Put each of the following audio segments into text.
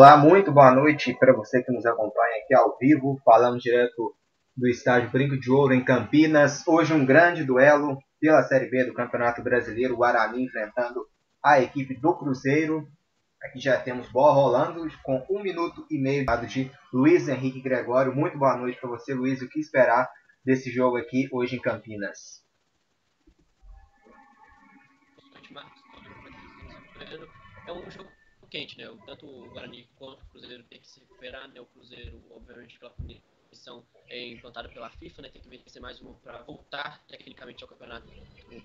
Olá, muito boa noite para você que nos acompanha aqui ao vivo. Falamos direto do estádio Brinco de Ouro em Campinas. Hoje um grande duelo pela Série B do Campeonato Brasileiro. O Guarani enfrentando a equipe do Cruzeiro. Aqui já temos bola rolando com um minuto e meio de Luiz Henrique Gregório. Muito boa noite para você, Luiz. O que esperar desse jogo aqui hoje em Campinas? É um jogo quente, né? Tanto o Guarani quanto o Cruzeiro tem que se recuperar, né? O Cruzeiro, obviamente, pela punição é implantada pela FIFA, né? Tem que vencer mais uma para voltar tecnicamente ao campeonato com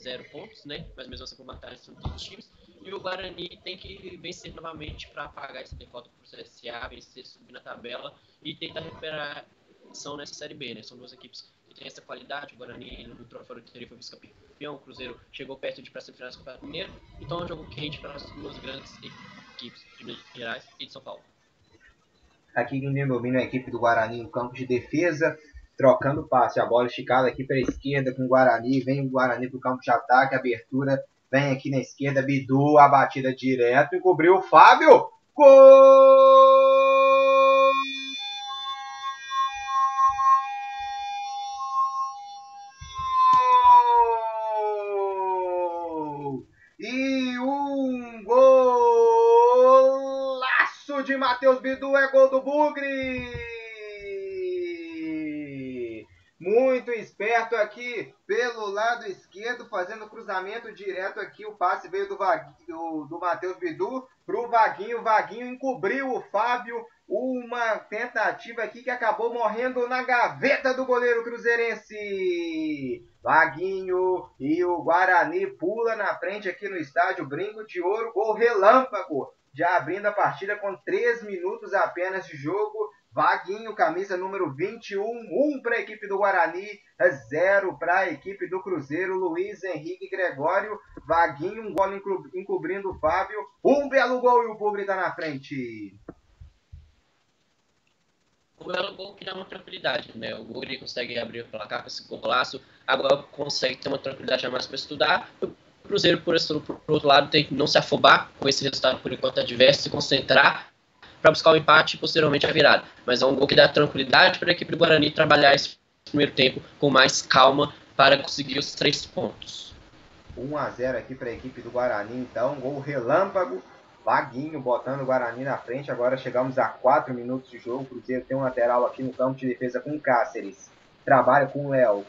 zero pontos, né? Mas mesmo assim por matar são todos os times. E o Guarani tem que vencer novamente para apagar essa derrota para o CSA, vencer, subir na tabela e tentar recuperar são nessa Série B, né? São duas equipes têm essa qualidade. O Guarani no troféu de foi vice-campeão, o Cruzeiro chegou perto de ir para a semifinal do Campeonato Mineiro. Então é um jogo quente para as duas grandes equipes de Minas Gerais e de São Paulo. Aqui quem domina a equipe do Guarani no campo de defesa, trocando passe. A bola esticada aqui para a esquerda com o Guarani. Vem o Guarani para o campo de ataque, abertura. Vem aqui na esquerda, Bidu, a batida direto. Encobriu o Fábio. Gol! Matheus Bidu é gol do Bugre! Muito esperto aqui pelo lado esquerdo, fazendo cruzamento direto aqui. O passe veio do, do, do Matheus Bidu para o Vaguinho. Vaguinho encobriu o Fábio. Uma tentativa aqui que acabou morrendo na gaveta do goleiro cruzeirense. Vaguinho e o Guarani pula na frente aqui no estádio Brinco de Ouro. Gol relâmpago já abrindo a partida com 3 minutos apenas de jogo. Vaguinho, camisa número 21, 1 para a equipe do Guarani, 0 para a equipe do Cruzeiro, Luiz Henrique Gregório, Vaguinho, um gol encobrindo o Fábio, um belo gol e o Pugre está na frente. Um belo gol que dá uma tranquilidade, né? O Pugre consegue abrir o placar com esse golaço, agora consegue ter uma tranquilidade a mais para estudar. O Cruzeiro, por, esse, por outro lado, tem que não se afobar com esse resultado por enquanto adverso, se concentrar para buscar o empate e posteriormente a virada. Mas é um gol que dá tranquilidade para a equipe do Guarani trabalhar esse primeiro tempo com mais calma para conseguir os três pontos. 1 a 0 aqui para a equipe do Guarani, então, gol relâmpago, Vaguinho botando o Guarani na frente. Agora chegamos a 4 minutos de jogo. O Cruzeiro tem um lateral aqui no campo de defesa com Cáceres. Trabalha com o Léo.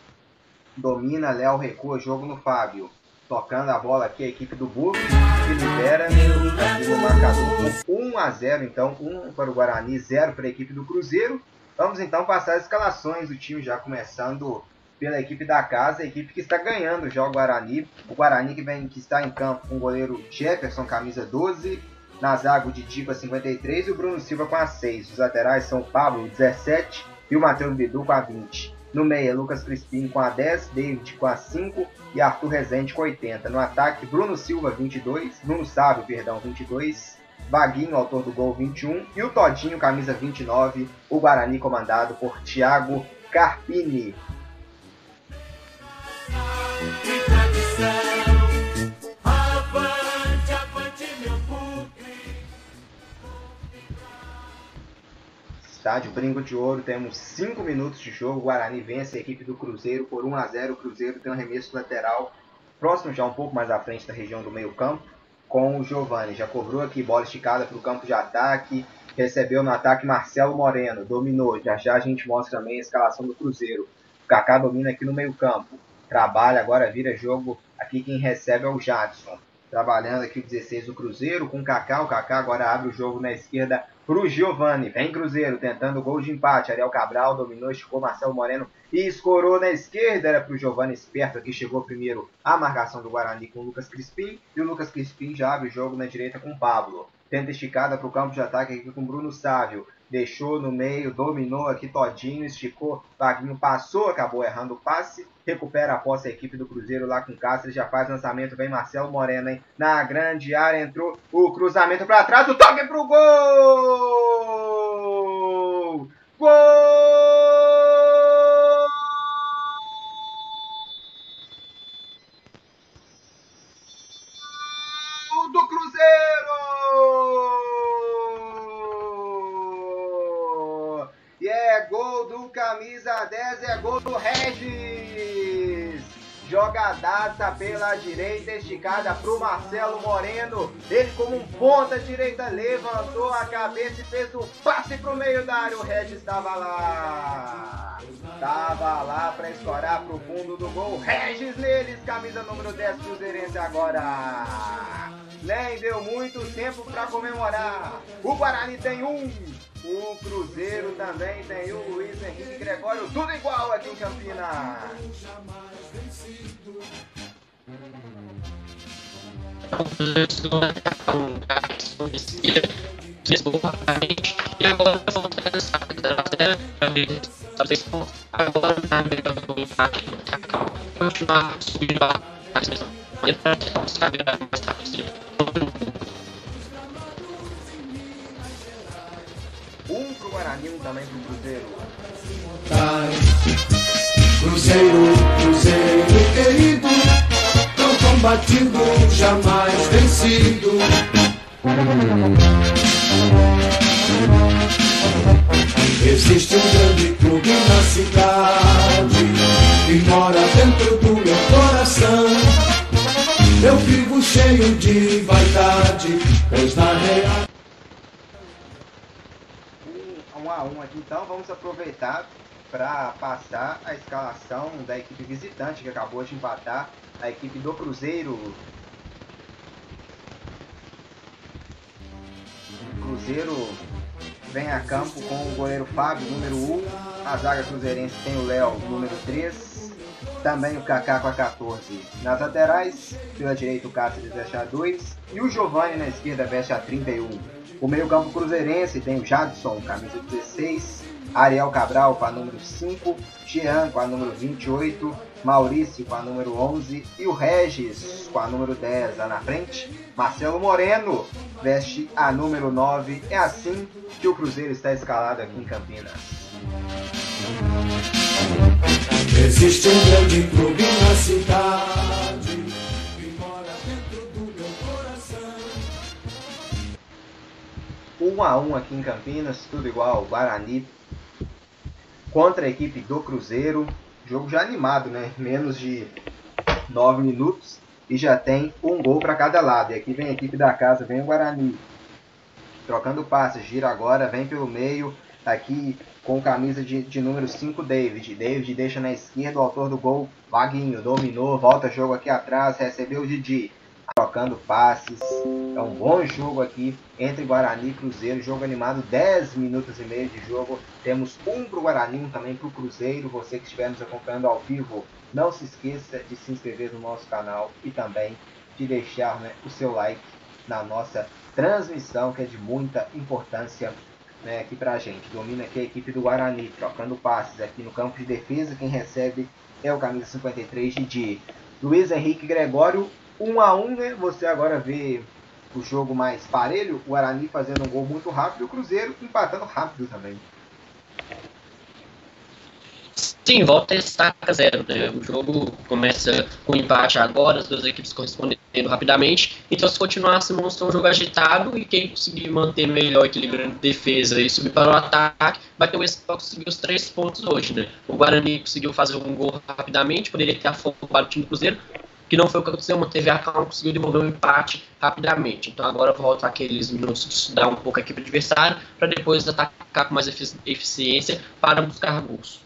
Domina, Léo recua, jogo no Fábio. Tocando a bola aqui a equipe do Burgo, que libera aqui no marcador 1 a 0 então, 1 para o Guarani, 0 para a equipe do Cruzeiro. Vamos então passar as escalações do time já começando pela equipe da casa, a equipe que está ganhando já o Guarani. O Guarani que, vem, que está em campo com o goleiro Jefferson, camisa 12, na o Didiba 53 e o Bruno Silva com a 6. Os laterais são o Pablo 17 e o Matheus Bidu com a 20. No meio, Lucas Crispim com a 10, David com a 5 e Arthur Rezende com 80. No ataque, Bruno Silva 22, Bruno Sábio, perdão, 22, Vaguinho, autor do gol 21 e o Todinho, camisa 29, o Guarani comandado por Thiago Carpini. Estádio Brinco de Ouro, temos 5 minutos de jogo. Guarani vence a equipe do Cruzeiro por 1 a 0. O Cruzeiro tem um arremesso lateral próximo, já um pouco mais à frente da região do meio-campo, com o Giovani. Já cobrou aqui bola esticada para o campo de ataque. Recebeu no ataque Marcelo Moreno, dominou. Já já a gente mostra também a escalação do Cruzeiro. O Kaká domina aqui no meio-campo. Trabalha, agora vira jogo. Aqui quem recebe é o Jadson. Trabalhando aqui o 16 do Cruzeiro com o Kaká. O Kaká agora abre o jogo na esquerda pro Giovani. Vem Cruzeiro tentando o gol de empate. Ariel Cabral dominou, esticou Marcelo Moreno e escorou na esquerda. Era pro Giovani esperto que chegou primeiro a marcação do Guarani com o Lucas Crispim. E o Lucas Crispim já abre o jogo na direita com o Pablo. Tenta esticada para o campo de ataque aqui com o Bruno Sávio deixou no meio, dominou aqui todinho, esticou, Vaguinho passou, acabou errando o passe, recupera a posse a equipe do Cruzeiro lá com Cáceres, já faz lançamento, vem Marcelo Moreno, hein? Na grande área entrou o cruzamento para trás, o toque pro gol! Gol! Camisa 10 é gol do Regis. Jogadaça pela direita, esticada para o Marcelo Moreno. Ele, como um ponta direita, levantou a cabeça e fez o passe para o meio da área. O Regis estava lá. Estava lá para escorar para o fundo do gol. Regis neles, camisa número 10, Cruzeirense agora. Nem deu muito tempo para comemorar. O Guarani tem um. O Cruzeiro também tem o Luiz Henrique Gregório, tudo igual aqui em Campinas. Agora a pro Guarani, um também pro Cruzeiro. Cruzeiro, Cruzeiro querido, tão combatido, jamais vencido. Existe um grande clube na cidade que mora dentro do meu coração. Eu vivo cheio de vaidade, pois na real. Um a um aqui então, vamos aproveitar para passar a escalação da equipe visitante que acabou de empatar a equipe do Cruzeiro. Cruzeiro vem a campo com o goleiro Fábio, número 1. A zaga cruzeirense tem o Léo, número 3. Também o Kaká com a 14. Nas laterais, pela direita o Cáceres veste a 2. E o Giovanni na esquerda veste a 31. O meio campo cruzeirense tem o Jadson, camisa 16. Ariel Cabral com a número 5. Jean com a número 28. Maurício com a número 11 e o Regis com a número 10 lá na frente. Marcelo Moreno veste a número 9. É assim que o Cruzeiro está escalado aqui em Campinas. Existe um grande clube na cidade 1 a 1 aqui em Campinas, tudo igual, Guarani contra a equipe do Cruzeiro. Jogo já animado, né? Menos de 9 minutos e já tem um gol para cada lado. E aqui vem a equipe da casa, vem o Guarani. Trocando passes, gira agora, vem pelo meio. Tá aqui com camisa de, de número 5, David. David deixa na esquerda o autor do gol, Vaguinho. Dominou, volta jogo aqui atrás, recebeu o Didi trocando passes. É um bom jogo aqui entre Guarani e Cruzeiro. Jogo animado, 10 minutos e meio de jogo. Temos um para o Guarani, um também para o Cruzeiro. Você que estiver nos acompanhando ao vivo, não se esqueça de se inscrever no nosso canal e também de deixar né, o seu like na nossa transmissão, que é de muita importância né, aqui para a gente. Domina aqui a equipe do Guarani, trocando passes aqui no campo de defesa. Quem recebe é o camisa 53 de Luiz Henrique Gregório 1 a 1 né? Você agora vê o jogo mais parelho, o Guarani fazendo um gol muito rápido e o Cruzeiro empatando rápido também. Sim, volta a estaca zero. Né? O jogo começa com empate agora, as duas equipes correspondendo rapidamente. Então, se continuar, se mostrar um jogo agitado e quem conseguir manter melhor equilibrando defesa e subir para o ataque, vai ter o esse para conseguir os três pontos hoje. Né? O Guarani conseguiu fazer um gol rapidamente, poderia ter afobado o time do Cruzeiro, que não foi o que aconteceu, manteve a calma, conseguiu devolver um empate rapidamente. Então agora volta aqueles minutos de estudar um pouco a equipe adversária para depois atacar com mais eficiência para buscar gols.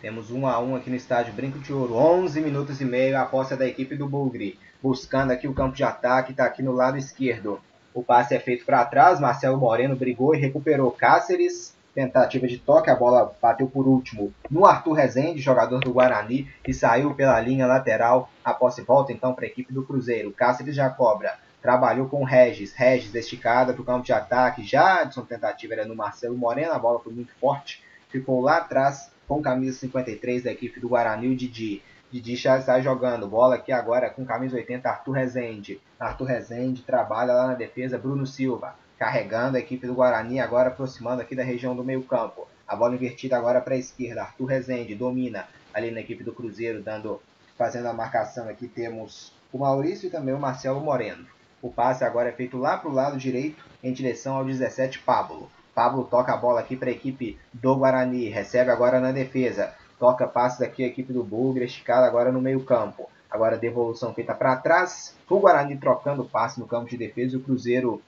Temos 1 um a 1 um aqui no estádio Brinco de Ouro, 11 minutos e meio a posse da equipe do Bulgri, buscando aqui o campo de ataque, está aqui no lado esquerdo. O passe é feito para trás, Marcelo Moreno brigou e recuperou Cáceres, tentativa de toque, a bola bateu por último no Arthur Rezende, jogador do Guarani, e saiu pela linha lateral. A posse volta então para a equipe do Cruzeiro. Cáceres já cobra. Trabalhou com Regis. Regis esticada para o campo de ataque. Jadson, tentativa era no Marcelo Moreno. A bola foi muito forte. Ficou lá atrás com camisa 53 da equipe do Guarani, o Didi. Didi já está jogando. Bola aqui agora com camisa 80, Arthur Rezende. Arthur Rezende trabalha lá na defesa, Bruno Silva carregando a equipe do Guarani, agora aproximando aqui da região do meio campo. A bola invertida agora para a esquerda. Arthur Rezende domina ali na equipe do Cruzeiro, dando, fazendo a marcação aqui. Temos o Maurício e também o Marcelo Moreno. O passe agora é feito lá para o lado direito, em direção ao 17 Pablo. Pablo toca a bola aqui para a equipe do Guarani. Recebe agora na defesa. Toca passes aqui a equipe do Bugre, esticada agora no meio campo. Agora devolução feita para trás. O Guarani trocando passe no campo de defesa o Cruzeiro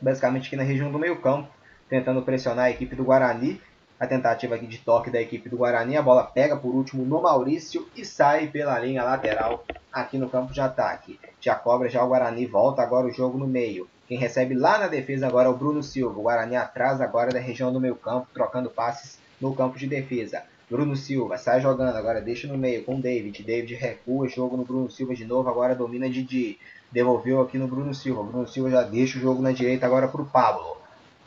basicamente aqui na região do meio campo, tentando pressionar a equipe do Guarani. A tentativa aqui de toque da equipe do Guarani, a bola pega por último no Maurício e sai pela linha lateral aqui no campo de ataque. Já cobra já o Guarani, volta agora o jogo no meio. Quem recebe lá na defesa agora é o Bruno Silva. O Guarani atrás agora da região do meio campo, trocando passes no campo de defesa. Bruno Silva sai jogando, agora deixa no meio com o David. David recua, jogo no Bruno Silva de novo, agora domina Didi. Devolveu aqui no Bruno Silva. Bruno Silva já deixa o jogo na direita agora para o Pablo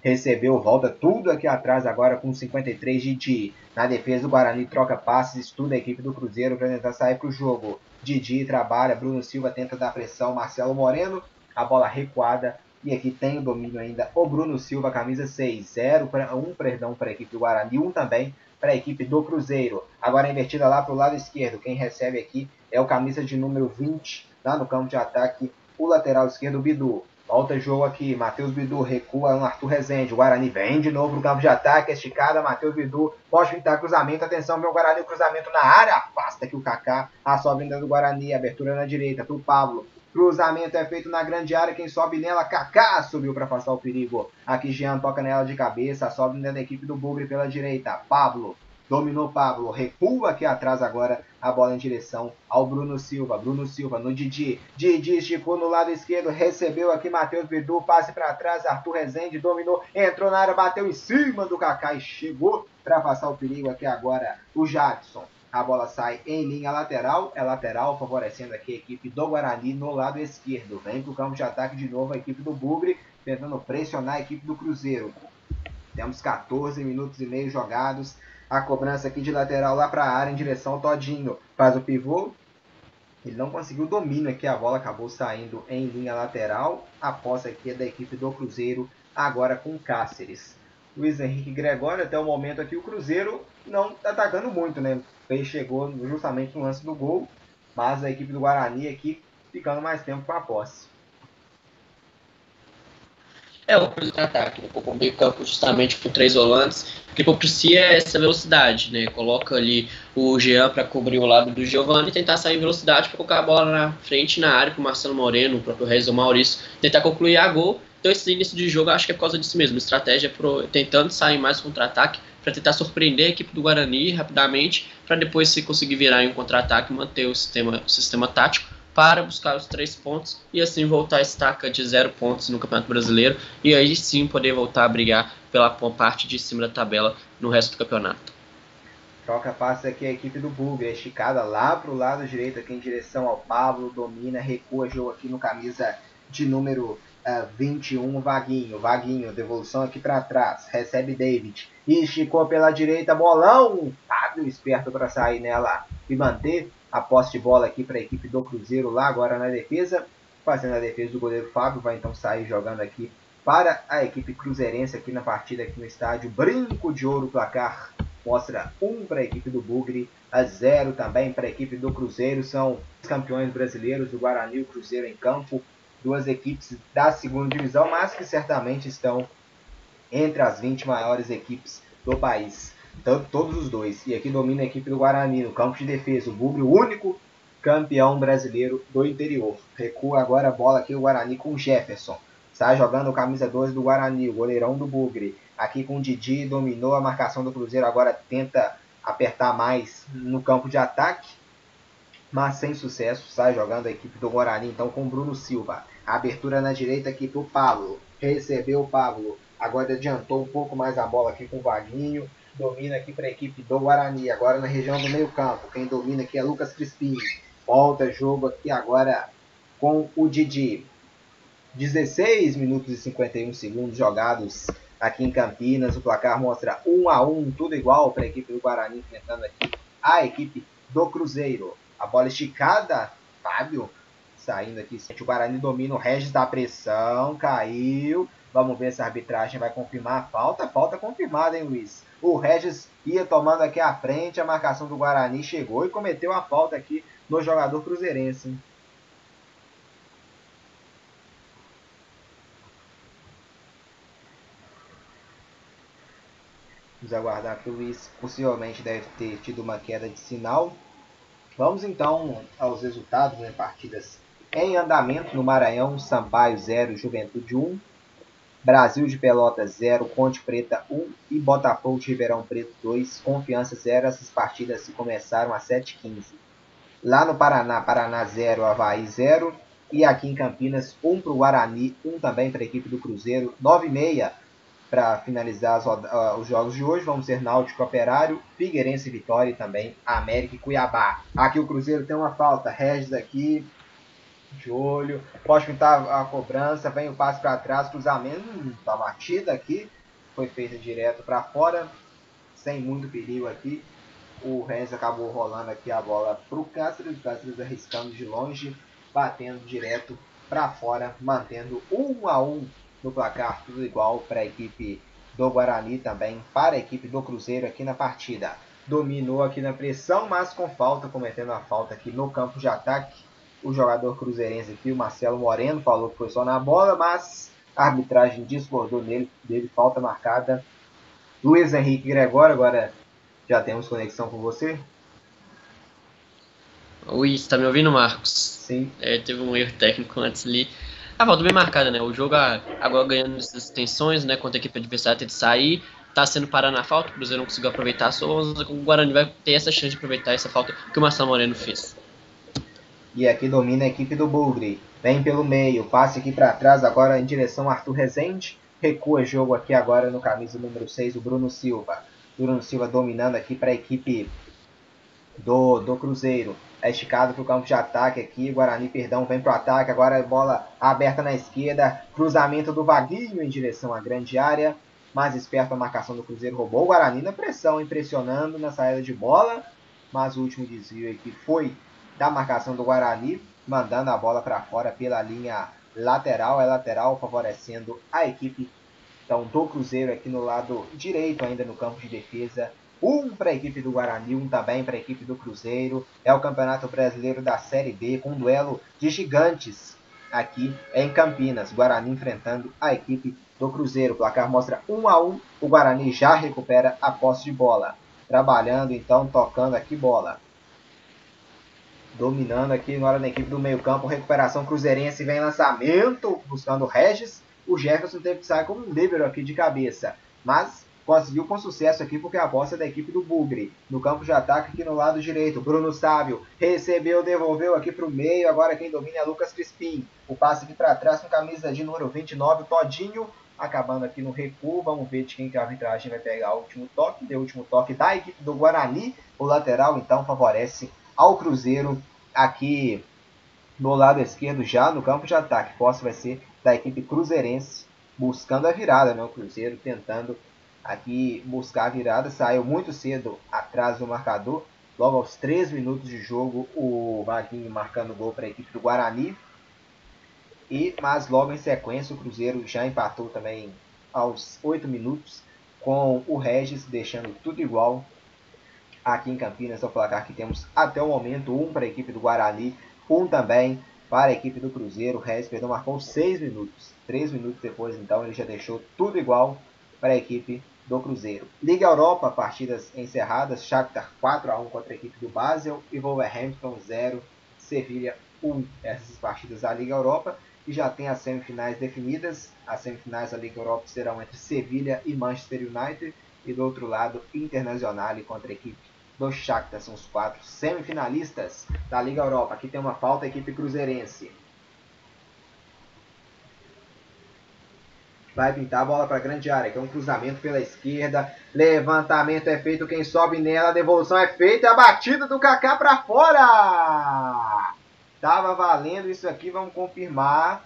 recebeu, volta tudo aqui atrás agora com 53 Didi. Na defesa o Guarani troca passes, estuda a equipe do Cruzeiro para tentar sair para o jogo. Didi trabalha, Bruno Silva tenta dar pressão, Marcelo Moreno, a bola recuada. E aqui tem o domínio ainda o Bruno Silva, camisa 6, 0 para 1, perdão, para a equipe do Guarani, 1 também para a equipe do Cruzeiro. Agora invertida lá para o lado esquerdo. Quem recebe aqui é o camisa de número 20, lá no campo de ataque, o lateral esquerdo, Bidu. Volta jogo aqui, Matheus Bidu recua no Arthur Rezende. O Guarani vem de novo no campo de ataque, esticada, Matheus Bidu pode pintar cruzamento. Atenção, meu Guarani, cruzamento na área. Afasta aqui o Kaká, a sobra do Guarani, abertura na direita para o Pablo. Cruzamento é feito na grande área, quem sobe nela, Kaká subiu para afastar o perigo. Aqui Jean toca nela de cabeça, sobe dentro da equipe do Bugre pela direita. Pablo Dominou Pablo, recua aqui atrás agora a bola em direção ao Bruno Silva. Bruno Silva no Didi. Didi esticou no lado esquerdo, recebeu aqui Matheus Bidu, passe para trás, Arthur Rezende dominou, entrou na área, bateu em cima do Kaká e chegou para passar o perigo aqui agora o Jadson. A bola sai em linha lateral, é lateral, favorecendo aqui a equipe do Guarani no lado esquerdo. Vem para o campo de ataque de novo a equipe do Bugre, tentando pressionar a equipe do Cruzeiro. Temos 14 minutos e meio jogados a cobrança aqui de lateral lá para a área em direção ao Todinho. Faz o pivô. Ele não conseguiu domínio aqui, a bola acabou saindo em linha lateral. A posse aqui é da equipe do Cruzeiro, agora com Cáceres. Luiz Henrique Gregório, até o momento aqui o Cruzeiro não está atacando muito, né? Ele chegou justamente no lance do gol, mas a equipe do Guarani aqui ficando mais tempo com a posse. É o contra-ataque, né? com o meio campo justamente com três volantes, que propicia é essa velocidade, né? Coloca ali o Jean para cobrir o lado do Giovanni e tentar sair em velocidade para colocar a bola na frente na área para o Marcelo Moreno, o próprio Reis ou Maurício, tentar concluir a gol. Então esse início de jogo acho que é por causa disso mesmo, estratégia pro, tentando sair mais contra-ataque para tentar surpreender a equipe do Guarani rapidamente, para depois se conseguir virar em um contra-ataque e manter o sistema, o sistema tático para buscar os três pontos e assim voltar a estaca de zero pontos no Campeonato Brasileiro e aí sim poder voltar a brigar pela parte de cima da tabela no resto do campeonato. Troca passe aqui a equipe do Bug, é esticada lá para o lado direito, aqui em direção ao Pablo, domina, recua jogo aqui no camisa de número uh, eh, 21, Vaguinho, Vaguinho, devolução aqui para trás, recebe David, esticou pela direita, bolão, Fábio esperto para sair nela e manter a posse de bola aqui para a equipe do Cruzeiro lá agora na defesa. Fazendo a defesa do goleiro Fábio, vai então sair jogando aqui para a equipe cruzeirense aqui na partida aqui no estádio. Brinco de ouro placar mostra 1 um para a equipe do Bugre, a 0 também para a equipe do Cruzeiro. São os campeões brasileiros do Guarani e o Cruzeiro em campo. Duas equipes da segunda divisão, mas que certamente estão entre as 20 maiores equipes do país todos os dois. E aqui domina a equipe do Guarani no campo de defesa. O Bugre, o único campeão brasileiro do interior. Recua agora a bola aqui o Guarani com o Jefferson. Sai jogando camisa 12 do Guarani, o goleirão do Bugre. Aqui com o Didi, dominou a marcação do Cruzeiro, agora tenta apertar mais no campo de ataque, mas sem sucesso. Sai jogando a equipe do Guarani, então com Bruno Silva. Abertura na direita aqui para o Pablo. Recebeu o Pablo. Agora adiantou um pouco mais a bola aqui com o Vaguinho domina aqui para a equipe do Guarani, agora na região do meio campo. Quem domina aqui é Lucas Crispim. Volta jogo aqui agora com o Didi. 16 minutos e 51 segundos jogados aqui em Campinas. O placar mostra 1 a 1 tudo igual para a equipe do Guarani enfrentando aqui a equipe do Cruzeiro. A bola esticada, Fábio saindo aqui. O Guarani domina, o Regis da pressão, caiu. Vamos ver se a arbitragem vai confirmar a falta. Falta confirmada, hein, Luiz? O Regis ia tomando aqui a frente, a marcação do Guarani chegou e cometeu a falta aqui no jogador cruzeirense. Hein? Vamos aguardar que o Luiz possivelmente deve ter tido uma queda de sinal. Vamos então aos resultados, né? Partidas em andamento no Maranhão, Sampaio 0, Juventude 1, Brasil de Pelotas 0, Ponte Preta 1 e Botafogo de Ribeirão Preto 2, Confiança 0. Essas partidas se começaram às 7h15. Lá no Paraná, Paraná 0, Havaí 0. E aqui em Campinas, 1 para o Guarani, 1 também para a equipe do Cruzeiro, 9h30 para finalizar as, uh, os jogos de hoje, vamos ser Náutico Operário, Figueirense Vitória e também América e Cuiabá. Aqui o Cruzeiro tem uma falta, Regis aqui, de olho, pode pintar a cobrança, vem o passe para trás, cruzamento, hum, tá batida aqui, foi feita direto para fora, sem muito perigo aqui. O Regis acabou rolando aqui a bola para o Cáceres, o Cáceres arriscando de longe, batendo direto para fora, mantendo 1 a 1 no placar, tudo igual para a equipe do Guarani também, para a equipe do Cruzeiro aqui na partida. Dominou aqui na pressão, mas com falta, cometendo a falta aqui no campo de ataque. O jogador cruzeirense aqui, o Marcelo Moreno, falou que foi só na bola, mas a arbitragem discordou nele, dele falta marcada. Luiz Henrique Gregório, agora já temos conexão com você? Oi, está me ouvindo, Marcos? Sim. É, teve um erro técnico antes ali. A volta bem marcada, né? O jogo agora ganhando essas tensões, né? Contra a equipe adversária ter de sair. Tá sendo parado na falta, o Cruzeiro não conseguiu aproveitar só o Guarani vai ter essa chance de aproveitar essa falta que o Marcelo Moreno fez. E aqui domina a equipe do Bugre. Vem pelo meio, passe aqui para trás agora em direção Arthur Rezende. Recua jogo aqui agora no camisa número 6, o Bruno Silva. Bruno Silva dominando aqui para a equipe do, do Cruzeiro. É esticado para o campo de ataque aqui. Guarani, perdão, vem para o ataque. Agora bola aberta na esquerda. Cruzamento do Vaguinho em direção à grande área. Mais esperto a marcação do Cruzeiro. Roubou o Guarani na pressão, impressionando na saída de bola. Mas o último desvio aqui foi da marcação do Guarani. Mandando a bola para fora pela linha lateral. É lateral, favorecendo a equipe então, do Cruzeiro aqui no lado direito, ainda no campo de defesa. Um para a equipe do Guarani, um também para a equipe do Cruzeiro. É o Campeonato Brasileiro da Série B, com um duelo de gigantes aqui em Campinas. Guarani enfrentando a equipe do Cruzeiro. O placar mostra 1 a 1. O Guarani já recupera a posse de bola. Trabalhando então, tocando aqui bola. Dominando aqui agora na equipe do meio-campo. Recuperação cruzeirense vem lançamento, buscando o Regis. O Jefferson teve que sair como um líbero aqui de cabeça. Mas conseguiu com sucesso aqui porque a bosta é da equipe do Bugre. No campo de ataque aqui no lado direito, Bruno Sábio recebeu, devolveu aqui para o meio, agora quem domina é Lucas Crispim. O passe aqui para trás com camisa de número 29, Todinho, acabando aqui no recuo. Vamos ver de quem que a arbitragem vai pegar o último toque. Deu o último toque da equipe do Guarani. O lateral então favorece ao Cruzeiro aqui do lado esquerdo já no campo de ataque. Posse vai ser da equipe cruzeirense buscando a virada, né? O Cruzeiro tentando aqui buscar a virada, saiu muito cedo atrás do marcador. Logo aos 3 minutos de jogo, o Vaguinho marcando gol para a equipe do Guarani. E, mas logo em sequência, o Cruzeiro já empatou também aos 8 minutos, com o Regis deixando tudo igual. Aqui em Campinas, é o placar que temos até o momento: um para a equipe do Guarani, um também para a equipe do Cruzeiro. O Regis perdão, marcou 6 minutos. 3 minutos depois, então, ele já deixou tudo igual para a equipe do Cruzeiro. Liga Europa, partidas encerradas. Shakhtar 4 a 1 contra a equipe do Basel e Wolverhampton 0, Sevilha 1. Essas partidas da Liga Europa e já tem as semifinais definidas. As semifinais da Liga Europa serão entre Sevilha e Manchester United e do outro lado Internacional contra a equipe do Shakhtar. São os quatro semifinalistas da Liga Europa. Aqui tem uma falta, a equipe cruzeirense. Vai pintar a bola para a grande área, que é um cruzamento pela esquerda. Levantamento é feito, quem sobe nela, devolução é feita. A batida do Kaká para fora. Tava valendo isso aqui, vamos confirmar.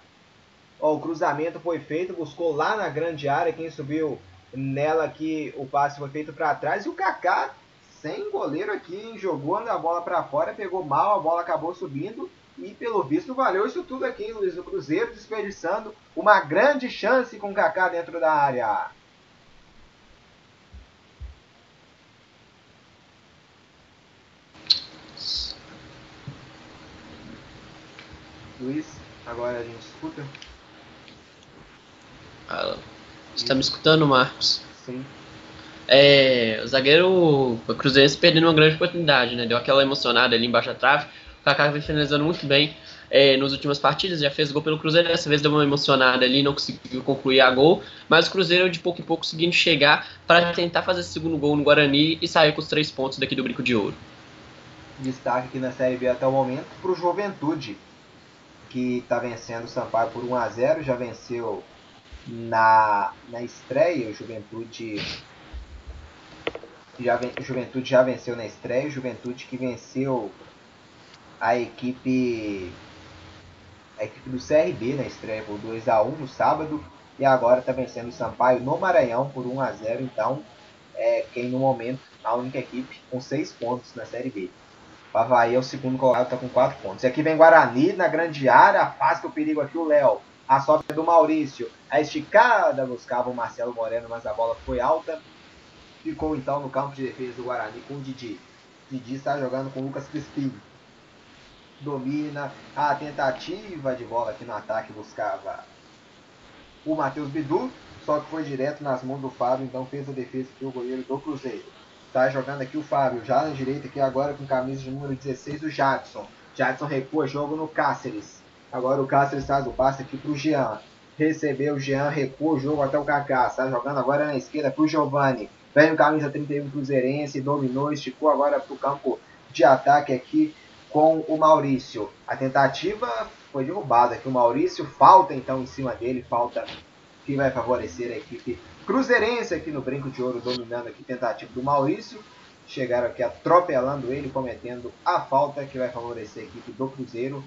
Ó, o cruzamento foi feito, buscou lá na grande área. Quem subiu nela aqui, o passe foi feito para trás. E o Kaká, sem goleiro aqui, jogou a bola para fora, pegou mal, a bola acabou subindo. E pelo visto valeu isso tudo aqui, Luiz do Cruzeiro, desperdiçando uma grande chance com o Kaká dentro da área. Luiz, agora a gente escuta. Alô. Você está me escutando, Marcos? Sim. É, o zagueiro o Cruzeirense perdendo uma grande oportunidade, né? Deu aquela emocionada ali embaixo da trave. O Kaká vem finalizando muito bem é, nas últimas partidas, já fez gol pelo Cruzeiro, dessa vez deu uma emocionada ali, não conseguiu concluir a gol, mas o Cruzeiro de pouco em pouco conseguindo chegar para tentar fazer esse segundo gol no Guarani e sair com os três pontos daqui do Brinco de Ouro. Destaque aqui na Série B até o momento para o Juventude, que está vencendo o Sampaio por 1 a 0 já venceu na, na estreia, o Juventude já, Juventude já venceu na estreia, Juventude que venceu a equipe a equipe do CRB na estreia por 2 a 1 no sábado e agora está vencendo o Sampaio no Maranhão por 1 a 0 então é quem no momento a única equipe com 6 pontos na Série B. O Havaí é o segundo colocado, está com 4 pontos. E aqui vem Guarani na grande área, afasta o perigo aqui o Léo. A sobra do Maurício, a esticada buscava o Marcelo Moreno, mas a bola foi alta ficou então no campo de defesa do Guarani com o Didi. Didi está jogando com o Lucas Crispim. Domina a tentativa de bola aqui no ataque, buscava o Matheus Bidu, só que foi direto nas mãos do Fábio, então fez a defesa aqui o goleiro do Cruzeiro. Está jogando aqui o Fábio, já na direita aqui agora com camisa de número 16 o Jadson. Jadson recua jogo no Cáceres. Agora o Cáceres faz o passe aqui para o Jean. Recebeu o Jean, recua o jogo até o Kaká. Está jogando agora na esquerda para o Giovanni. Vem o camisa 31 Cruzeirense, dominou, esticou agora para o campo de ataque aqui com o Maurício. A tentativa foi derrubada aqui o Maurício, falta então em cima dele, falta que vai favorecer a equipe Cruzeirense aqui no Brinco de Ouro, dominando aqui tentativa do Maurício. Chegaram aqui atropelando ele, cometendo a falta que vai favorecer a equipe do Cruzeiro.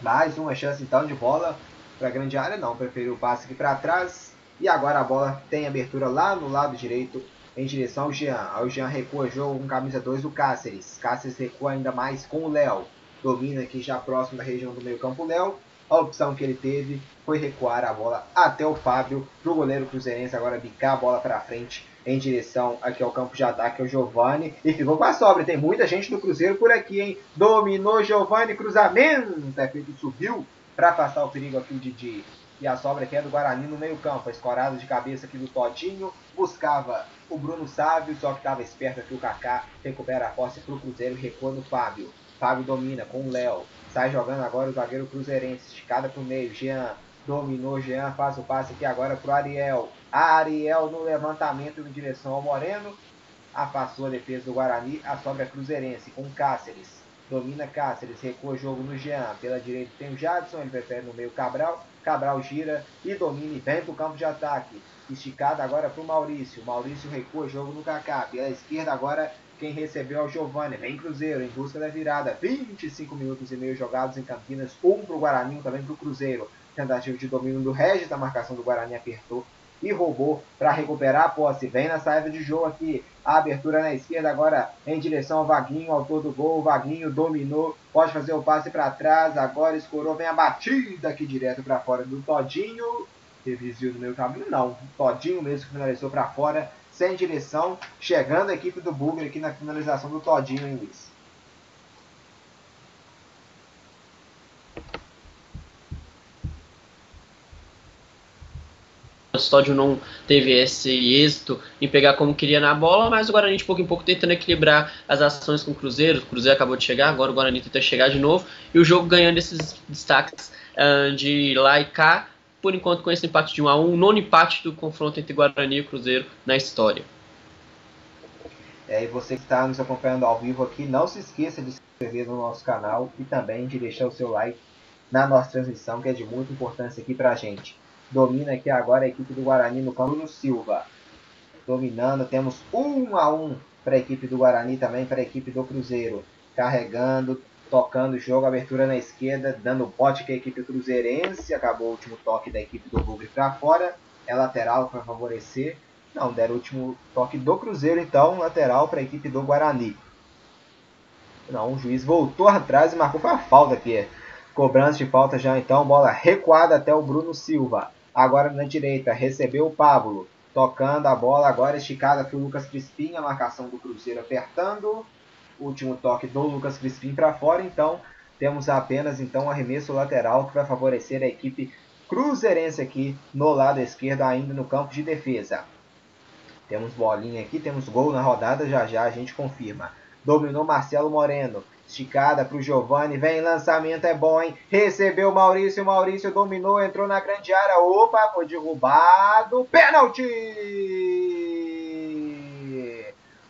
Mais uma chance então de bola para a grande área, não, preferiu o passe aqui para trás. E agora a bola tem abertura lá no lado direito em direção ao Jean. O Jean recua jogo com camisa 2 do Cáceres. Cáceres recua ainda mais com o Léo. Domina aqui já próximo da região do meio campo Léo. A opção que ele teve foi recuar a bola até o Fábio. Para o goleiro cruzeirense agora bicar a bola para frente em direção aqui ao campo de ataque, é o Giovani. E ficou com a sobra. Tem muita gente do Cruzeiro por aqui, hein? Dominou Giovani, cruzamento. É feito, subiu para afastar o perigo aqui o Didi. E a sobra aqui é do Guarani no meio campo. A escorada de cabeça aqui do Todinho. Buscava o Bruno Sávio, só que estava esperto aqui o Kaká. Recupera a posse para o Cruzeiro, recua no Fábio. Fábio domina com o Léo. Sai jogando agora o zagueiro cruzeirense. Esticada para o meio. Jean dominou. Jean faz o passe aqui agora para o Ariel. Ariel no levantamento em direção ao Moreno. Afastou a defesa do Guarani. A sobra é cruzeirense com Cáceres. Domina Cáceres, recua o jogo no Jean. Pela direita tem o Jadson, ele prefere no meio Cabral. Cabral gira e domina vem para o campo de ataque. Esticada agora para o Maurício. Maurício recua o jogo no Kaká. Pela esquerda agora quem recebeu é o Giovanni. Vem Cruzeiro em busca da virada. 25 minutos e meio jogados em Campinas. Um para o Guarani, um também para o Cruzeiro. Tentativa de domínio do Regis. A marcação do Guarani apertou e roubou para recuperar a posse. Vem na saída de jogo aqui. A abertura na esquerda agora em direção ao Vaguinho, autor do gol. O Vaguinho dominou, pode fazer o passe para trás. Agora escorou, vem a batida aqui direto para fora do Todinho. Teve desvio do meio caminho? Não. Todinho mesmo que finalizou para fora, sem direção. Chegando a equipe do Bugre aqui na finalização do Todinho, hein, Luiz? O Stódio não teve esse êxito em pegar como queria na bola, mas o Guarani de pouco em pouco tentando equilibrar as ações com o Cruzeiro. O Cruzeiro acabou de chegar, agora o Guarani tenta chegar de novo. E o jogo ganhando esses destaques uh, de lá e cá, por enquanto com esse empate de 1 a 1 nono empate do confronto entre Guarani e Cruzeiro na história. É, e você que está nos acompanhando ao vivo aqui, não se esqueça de se inscrever no nosso canal e também de deixar o seu like na nossa transmissão, que é de muita importância aqui para a gente. Domina aqui agora a equipe do Guarani no campo do Silva. Dominando, temos 1 a 1 para a equipe do Guarani também, para a equipe do Cruzeiro. Carregando, tocando o jogo, abertura na esquerda, dando bote que a equipe cruzeirense. Acabou o último toque da equipe do Bugre para fora. É lateral para favorecer. Não, deram o último toque do Cruzeiro, então lateral para a equipe do Guarani. Não, o juiz voltou atrás e marcou foi a falta aqui. Cobrança de falta já então, bola recuada até o Bruno Silva. Agora na direita, recebeu o Pablo. Tocando a bola, agora esticada para o Lucas Crispim. A marcação do Cruzeiro apertando. Último toque do Lucas Crispim para fora. Então, temos apenas então um arremesso lateral que vai favorecer a equipe cruzeirense aqui no lado esquerdo, ainda no campo de defesa. Temos bolinha aqui, temos gol na rodada, já já a gente confirma. Dominou Marcelo Moreno. Esticada para o Giovani, vem lançamento, é bom, hein? Recebeu Maurício, Maurício dominou, entrou na grande área, opa, foi derrubado, pênalti!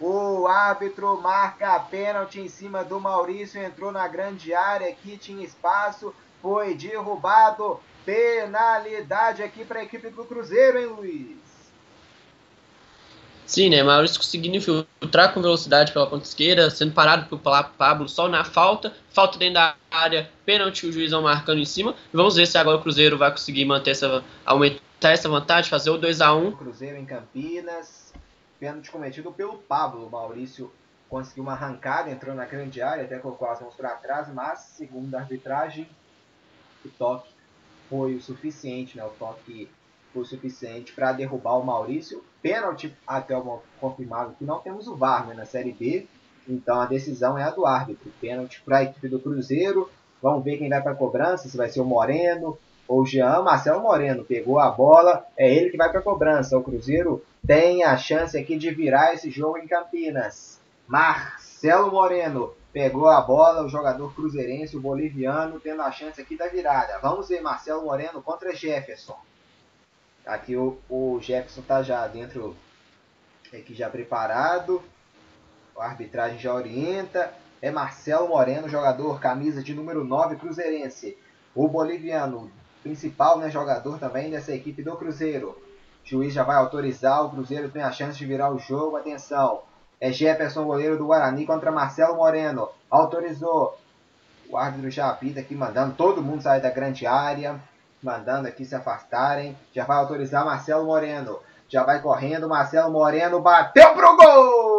O árbitro marca pênalti em cima do Maurício, entrou na grande área aqui, tinha espaço, foi derrubado, penalidade aqui para a equipe do Cruzeiro, hein, Luiz? Sim, né? Maurício conseguindo infiltrar com velocidade pela ponta esquerda, sendo parado pelo Pablo só na falta. Falta dentro da área, pênalti, o juizão marcando em cima. Vamos ver se agora o Cruzeiro vai conseguir manter essa, aumentar essa vantagem, fazer o 2x1. Cruzeiro em Campinas, pênalti cometido pelo Pablo. Maurício conseguiu uma arrancada, entrou na grande área, até colocou as mãos para trás, mas, segundo a arbitragem, o toque foi o suficiente, né? O toque foi suficiente para derrubar o Maurício. Pênalti até o confirmado que não temos o VAR né, na Série B, então a decisão é a do árbitro. Pênalti para a equipe do Cruzeiro. Vamos ver quem vai para a cobrança, se vai ser o Moreno ou o Jean. Marcelo Moreno pegou a bola, é ele que vai para a cobrança. O Cruzeiro tem a chance aqui de virar esse jogo em Campinas. Marcelo Moreno pegou a bola, o jogador cruzeirense, o boliviano, tendo a chance aqui da virada. Vamos ver Marcelo Moreno contra Jefferson. Aqui o, o Jefferson tá já dentro, aqui já preparado. A arbitragem já orienta. É Marcelo Moreno, jogador, camisa de número 9, cruzeirense. O boliviano, principal né, jogador também dessa equipe do Cruzeiro. O juiz já vai autorizar, o Cruzeiro tem a chance de virar o jogo. Atenção, é Jefferson, goleiro do Guarani, contra Marcelo Moreno. Autorizou. O árbitro já apita aqui, mandando todo mundo sair da grande área mandando aqui se afastarem. Já vai autorizar Marcelo Moreno. Já vai correndo, Marcelo Moreno bateu pro gol!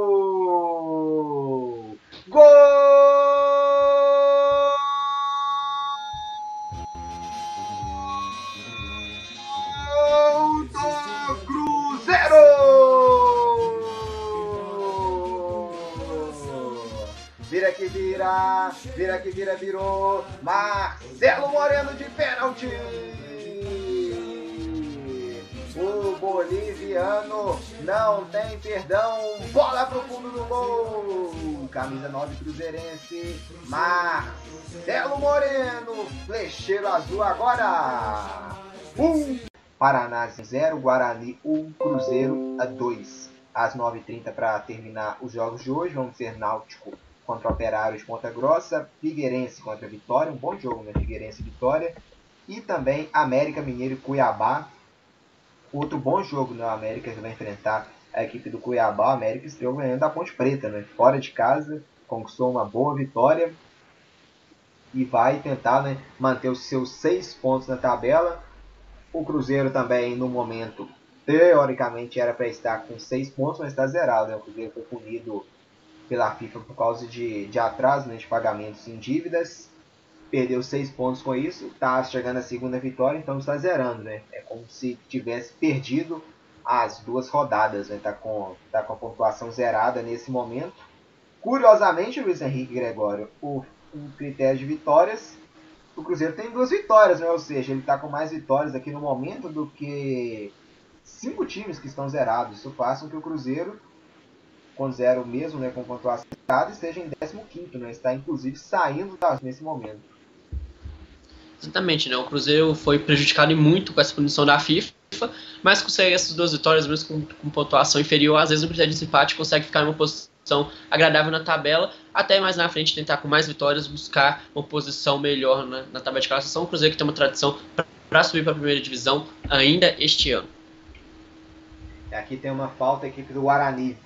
Cruzeirense. Marcelo Moreno. Flecheiro azul agora. 1. Um. Paraná 0, Guarani 1, um, Cruzeiro a 2. Às 9h30 para terminar os jogos de hoje. Vamos ser Náutico contra o Operário de Ponta Grossa, Figueirense contra Vitória, um bom jogo, né? Figueirense e Vitória. E também América Mineiro e Cuiabá, outro bom jogo, né? O América vai enfrentar a equipe do Cuiabá. O América estreou ganhando da Ponte Preta, né? Fora de casa, conquistou uma boa vitória e vai tentar né, manter os seus seis pontos na tabela. O Cruzeiro também, no momento, teoricamente era para estar com seis pontos, mas está zerado. Né? O Cruzeiro foi punido pela FIFA por causa de, de atraso né, de pagamentos em dívidas. Perdeu seis pontos com isso, está chegando a segunda vitória, então está zerando, né? É como se tivesse perdido as duas rodadas, né? Tá com, tá com a pontuação zerada nesse momento. Curiosamente, Luiz Henrique Gregório, o, o critério de vitórias, o Cruzeiro tem duas vitórias, né? Ou seja, ele está com mais vitórias aqui no momento do que cinco times que estão zerados. Isso faz com que o Cruzeiro com zero mesmo, né, com pontuação e esteja em 15 né, está inclusive saindo nesse momento. Exatamente, né, o Cruzeiro foi prejudicado muito com essa punição da FIFA, mas consegue essas duas vitórias mesmo com, com pontuação inferior, às vezes no critério de desempate consegue ficar em uma posição agradável na tabela, até mais na frente tentar com mais vitórias buscar uma posição melhor na, na tabela de classificação. O Cruzeiro que tem uma tradição para subir para a primeira divisão ainda este ano. Aqui tem uma falta equipe do Guarani.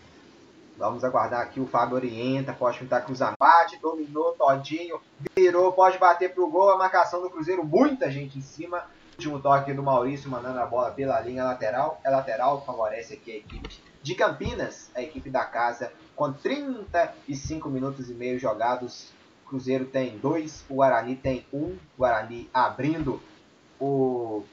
Vamos aguardar aqui. O Fábio orienta. Pode pintar cruzamento. Bate, dominou, todinho. Virou, pode bater pro gol. A marcação do Cruzeiro. Muita gente em cima. Último toque do Maurício mandando a bola pela linha lateral. É lateral, favorece aqui a equipe de Campinas, a equipe da casa, com 35 minutos e meio jogados. Cruzeiro tem dois, o Guarani tem um. Guarani abrindo o,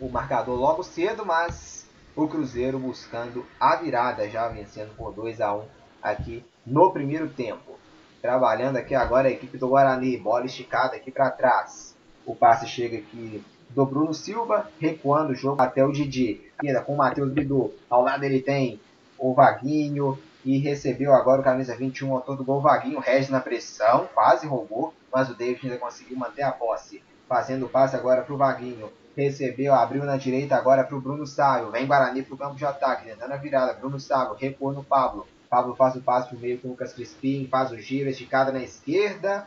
o marcador logo cedo, mas o Cruzeiro buscando a virada, já vencendo por 2 a 1 aqui no primeiro tempo. Trabalhando aqui agora a equipe do Guarani, bola esticada aqui para trás. O passe chega aqui do Bruno Silva, recuando o jogo até o Didi. Ainda com o Matheus Bidu. Ao lado ele tem o Vaguinho e recebeu agora o camisa 21, autor do gol Vaguinho, Regis na pressão, quase roubou, mas o David ainda conseguiu manter a posse. Fazendo o passe agora para o Vaguinho. Recebeu, abriu na direita agora para o Bruno Sávio. Vem Guarani para o campo de ataque, tentando a virada. Bruno Sávio, recuou no Pablo. Pablo faz o passe pro meio com o Lucas Crispim, faz o giro, esticada na esquerda.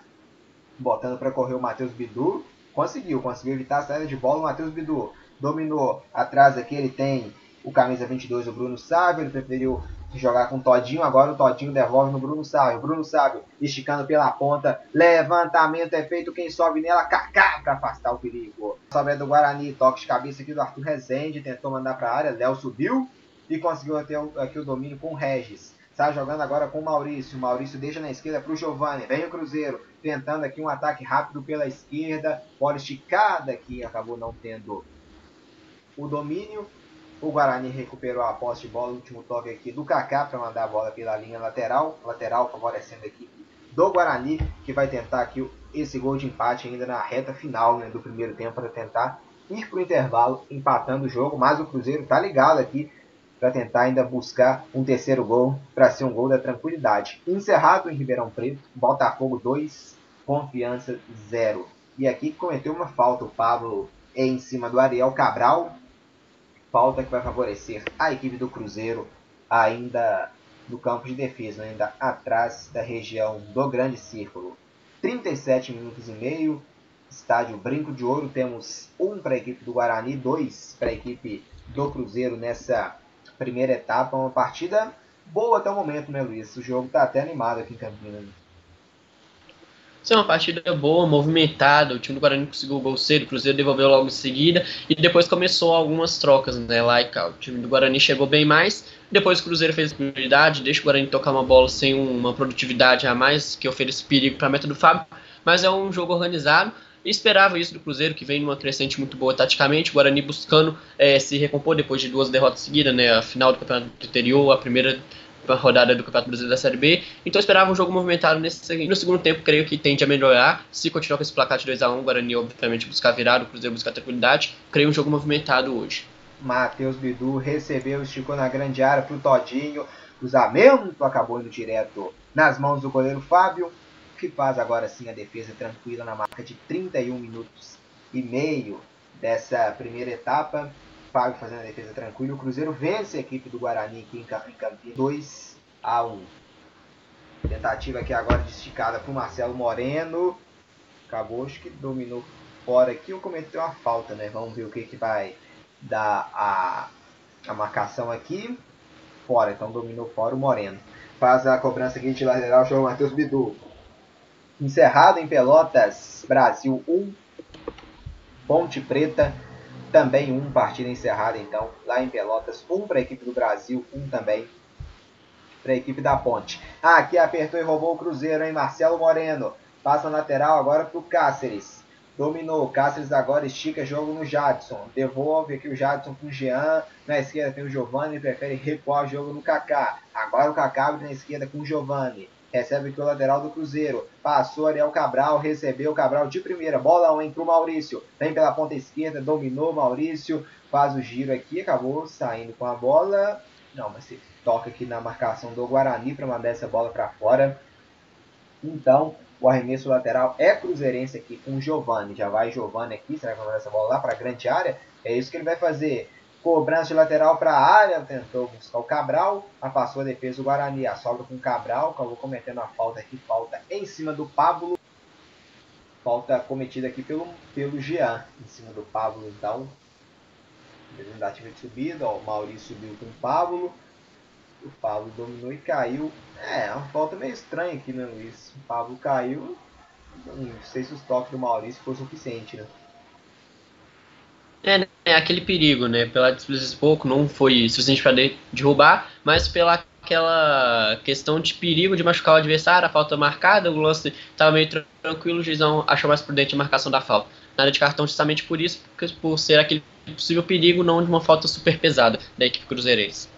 Botando para correr o Matheus Bidu. Conseguiu, conseguiu evitar a saída de bola. O Matheus Bidu dominou. Atrás aqui ele tem o camisa 22, o Bruno Sávio. Ele preferiu jogar com o Todinho. Agora o Todinho devolve no Bruno Sávio. Bruno Sávio esticando pela ponta. Levantamento é feito. Quem sobe nela, Kaká para afastar o perigo. Sobe do Guarani. Toque de cabeça aqui do Arthur Rezende. Tentou mandar para a área. Léo subiu e conseguiu ter aqui o domínio com o Regis. Está jogando agora com o Maurício. O Maurício deixa na esquerda para o Giovanni. Vem o Cruzeiro. Tentando aqui um ataque rápido pela esquerda. Bola esticada aqui. Acabou não tendo o domínio. O Guarani recuperou a posse de bola, o último toque aqui do Kaká para mandar a bola pela linha lateral, lateral favorecendo a equipe do Guarani, que vai tentar aqui esse gol de empate ainda na reta final né, do primeiro tempo para tentar ir para o intervalo empatando o jogo, mas o Cruzeiro está ligado aqui para tentar ainda buscar um terceiro gol para ser um gol da tranquilidade. Encerrado em Ribeirão Preto, Botafogo 2, Confiança 0. E aqui cometeu uma falta o Pablo em cima do Ariel Cabral, falta que vai favorecer a equipe do Cruzeiro ainda no campo de defesa, ainda atrás da região do Grande Círculo. 37 minutos e meio, estádio Brinco de Ouro, temos um para a equipe do Guarani, dois para a equipe do Cruzeiro nessa primeira etapa, uma partida boa até o momento, né Luiz? O jogo está até animado aqui em Campinas. Isso é uma partida boa, movimentada. O time do Guarani conseguiu o gol cedo, o Cruzeiro devolveu logo em seguida. E depois começou algumas trocas, né? Lá e cá. O time do Guarani chegou bem mais. Depois o Cruzeiro fez a prioridade, deixa o Guarani tocar uma bola sem uma produtividade a mais, que oferece perigo para a meta do Fábio. Mas é um jogo organizado. Esperava isso do Cruzeiro, que vem numa crescente muito boa taticamente. O Guarani buscando é, se recompor depois de duas derrotas seguidas, né? A final do campeonato anterior, a primeira rodada do Campeonato Brasileiro da Série B. Então eu esperava um jogo movimentado nesse No segundo tempo, creio que tende a melhorar. Se continuar com esse placar de 2x1, o Guarani, obviamente, buscar virado, o Cruzeiro buscar tranquilidade. Creio um jogo movimentado hoje. Matheus Bidu recebeu, esticou na grande área pro Todinho. Cruzamento acabou indo direto nas mãos do goleiro Fábio, que faz agora sim a defesa tranquila na marca de 31 minutos e meio dessa primeira etapa. Fábio fazendo a defesa tranquila. O Cruzeiro vence a equipe do Guarani aqui em Campinas 2 a 1. Tentativa aqui agora de esticada para o Marcelo Moreno. Acabou, acho que dominou fora aqui ou cometeu uma falta, né? Vamos ver o que, que vai dar a, a marcação aqui. Fora, então dominou fora o Moreno. Faz a cobrança aqui de lateral, show Matheus Bidu. Encerrado em Pelotas, Brasil 1, Ponte Preta também um partida encerrada, então, lá em Pelotas. Um para a equipe do Brasil, um também para a equipe da Ponte. Ah, aqui apertou e roubou o Cruzeiro, hein? Marcelo Moreno. Passa lateral agora para o Cáceres. Dominou. Cáceres agora estica jogo no Jadson. Devolve aqui o Jadson com o Jean. Na esquerda tem o Giovanni. Prefere recuar o jogo no Kaká. Agora o Kaká abre na esquerda com o Giovanni. Recebe aqui o lateral do Cruzeiro. Passou Ariel Cabral, recebeu Cabral de primeira. Bola 1 para o Maurício. Vem pela ponta esquerda, dominou Maurício. Faz o giro aqui, acabou saindo com a bola. Não, mas se toca aqui na marcação do Guarani para mandar essa bola para fora. Então, o arremesso lateral é cruzeirense aqui com o Giovani. Já vai Giovani aqui, será que vai mandar essa bola lá para a grande área? É isso que ele vai fazer. Cobrança de lateral para a área, tentou buscar o Cabral, passou a defesa do Guarani, a sobra com o Cabral, acabou cometendo a falta aqui, falta em cima do Pablo. Falta cometida aqui pelo, pelo Jean, em cima do Pablo, então. Tentativa de subida, ó, o Maurício subiu com o Pablo. O Pablo dominou e caiu. É, uma falta meio estranha aqui, né, Luiz? O Pablo caiu. Não sei se os toques do Maurício foram suficientes, né? É, né, é aquele perigo, né? Pela disposição pouco, não foi suficiente para derrubar, mas pela aquela questão de perigo de machucar o adversário, a falta marcada, o lance estava meio tranquilo, o juizão achou mais prudente a marcação da falta. Nada de cartão justamente por isso, porque por ser aquele possível perigo, não de uma falta super pesada da equipe cruzeirense.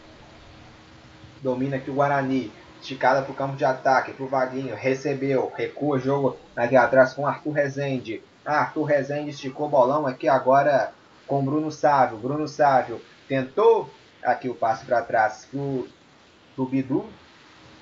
Domina aqui o Guarani, esticada para o campo de ataque, para o Vaguinho, recebeu, recua o jogo aqui atrás com Arthur Rezende. Ah, Arthur Rezende esticou o bolão aqui agora com Bruno Sávio. Bruno Sávio tentou aqui o passe para trás do Bidu.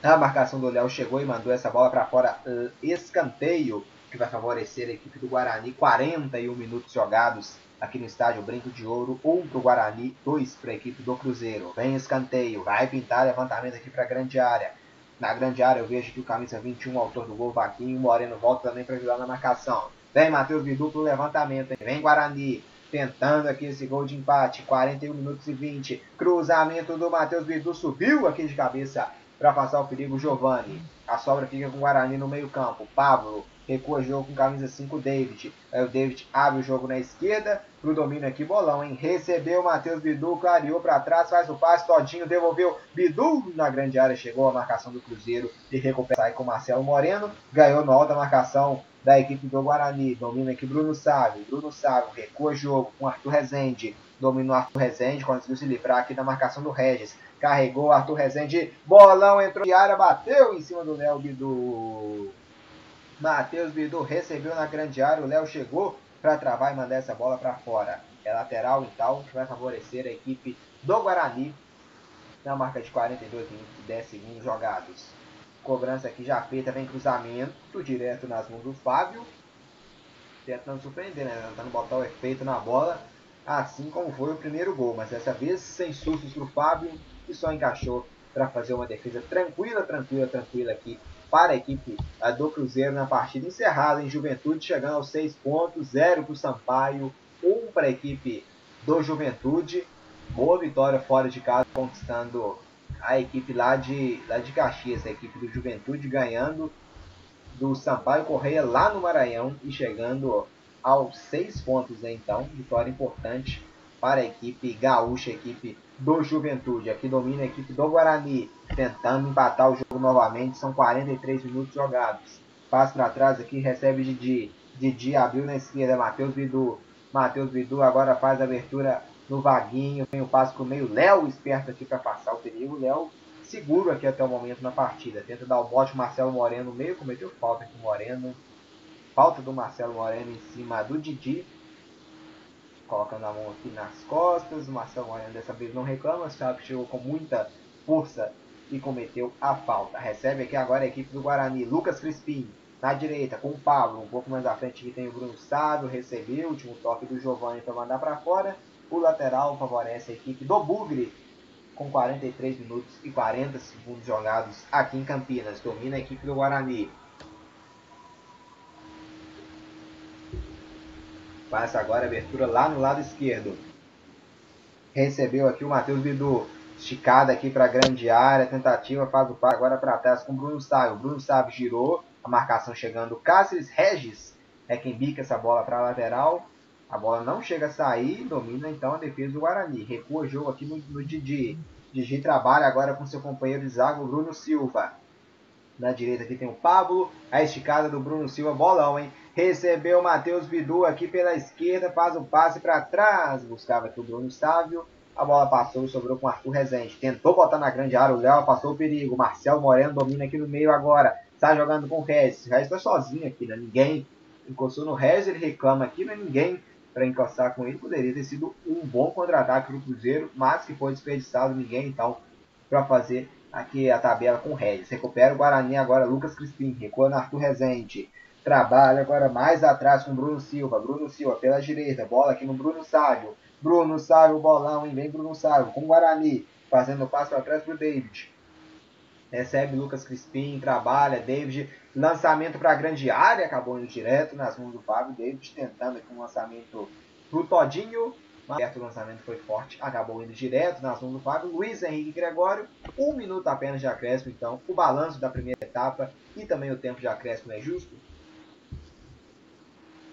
A marcação do Léo chegou e mandou essa bola para fora, uh, escanteio, que vai favorecer a equipe do Guarani. 41 minutos jogados aqui no estádio Brinco de Ouro. 1 um para o Guarani, 2 para a equipe do Cruzeiro. Vem escanteio, vai pintar levantamento aqui para a grande área. Na grande área eu vejo que o camisa 21, autor do gol, Vaquinho. Moreno volta também para ajudar na marcação. Vem Matheus Bidu pro levantamento. Hein? Vem Guarani tentando aqui esse gol de empate. 41 minutos e 20. Cruzamento do Matheus Bidu. Subiu aqui de cabeça para passar o perigo. Giovani. A sobra fica com o Guarani no meio campo. Pablo recua o jogo com camisa 5, David. Aí o David abre o jogo na esquerda, pro domínio aqui, bolão, hein? Recebeu o Matheus Bidu, clareou para trás, faz o passe, Todinho devolveu, Bidu na grande área, chegou a marcação do Cruzeiro e recupera aí com Marcelo Moreno, ganhou na alta marcação da equipe do Guarani, domina aqui Bruno Sávio, Bruno Sávio recua o jogo com Arthur Rezende, domina o Arthur Rezende, conseguiu se livrar aqui da marcação do Regis, carregou Arthur Rezende, bolão entrou em área, bateu em cima do Léo Bidu. Matheus Bidu recebeu na grande área. O Léo chegou para travar e mandar essa bola para fora. É lateral então, vai favorecer a equipe do Guarani na marca de 42 minutos e 10 segundos jogados. Cobrança aqui já feita, vem cruzamento direto nas mãos do Fábio. Tentando surpreender, né? Tentando botar o efeito na bola, assim como foi o primeiro gol. Mas dessa vez sem sustos para o Fábio, que só encaixou para fazer uma defesa tranquila, tranquila, tranquila aqui para a equipe do Cruzeiro na partida encerrada em Juventude, chegando aos 6 pontos, 0 para o Sampaio, 1 para a equipe do Juventude. Boa vitória fora de casa, conquistando a equipe lá de, lá de Caxias, a equipe do Juventude ganhando do Sampaio Correia lá no Maranhão e chegando aos 6 pontos, né, então, vitória importante para a equipe gaúcha, a equipe do Juventude. Aqui domina a equipe do Guarani, tentando empatar o jogo novamente. São 43 minutos jogados. Passa para trás aqui, recebe Didi. Didi abriu na esquerda, Matheus Bidu. Matheus Bidu agora faz a abertura no vaguinho. Tem o passo o meio. Léo esperto aqui para passar o perigo. Léo seguro aqui até o momento na partida. Tenta dar o bote. Marcelo Moreno no meio. Cometeu falta aqui Moreno. Falta do Marcelo Moreno em cima do Didi colocando a mão aqui nas costas. O Marcelo Moreno dessa vez não reclama, que chegou com muita força e cometeu a falta. Recebe aqui agora a equipe do Guarani. Lucas Crispim na direita com o Pablo. Um pouco mais à frente aqui tem o Bruno Sávio. Recebeu o último toque do Giovanni para mandar para fora. O lateral favorece a equipe do Bugre com 43 minutos e 40 segundos jogados aqui em Campinas. Domina a equipe do Guarani. Passa agora a abertura lá no lado esquerdo. Recebeu aqui o Matheus Bidu. Esticada aqui para a grande área. Tentativa faz o par agora para trás com o Bruno Sávio. Bruno Sávio girou. A marcação chegando. Cáceres Regis é quem bica essa bola para a lateral. A bola não chega a sair. Domina então a defesa do Guarani. Recua o jogo aqui no, no Didi. Didi trabalha agora com seu companheiro de zaga, o Bruno Silva. Na direita aqui tem o Pablo. A esticada do Bruno Silva. Bolão, hein? Recebeu o Matheus Bidu aqui pela esquerda, faz o passe para trás. Buscava aqui o Bruno Sávio. A bola passou e sobrou com o Arthur Rezende. Tentou botar na grande área, o Léo passou o perigo. Marcel Moreno domina aqui no meio agora. Está jogando com o Regis. O Regis está sozinho aqui, né? Ninguém encostou no Regis, ele reclama aqui, mas ninguém para encostar com ele. Poderia ter sido um bom contra-ataque do Cruzeiro, mas que foi desperdiçado. Ninguém, então, para fazer aqui a tabela com o Regis. Recupera o Guarani agora, Lucas Crispim. Recua no Arthur Rezende. Trabalha agora mais atrás com Bruno Silva. Bruno Silva pela direita. Bola aqui no Bruno Sávio. Bruno Sávio, bolão, hein? Vem Bruno Sávio com o Guarani. Fazendo o passo para trás para o David. Recebe Lucas Crispim, trabalha. David, lançamento para a grande área. Acabou indo direto nas mãos do Fábio. David tentando aqui um lançamento para o Todinho. Mas o lançamento foi forte. Acabou indo direto nas mãos do Fábio. Luiz Henrique Gregório. Um minuto apenas de acréscimo, então. O balanço da primeira etapa e também o tempo de acréscimo é justo.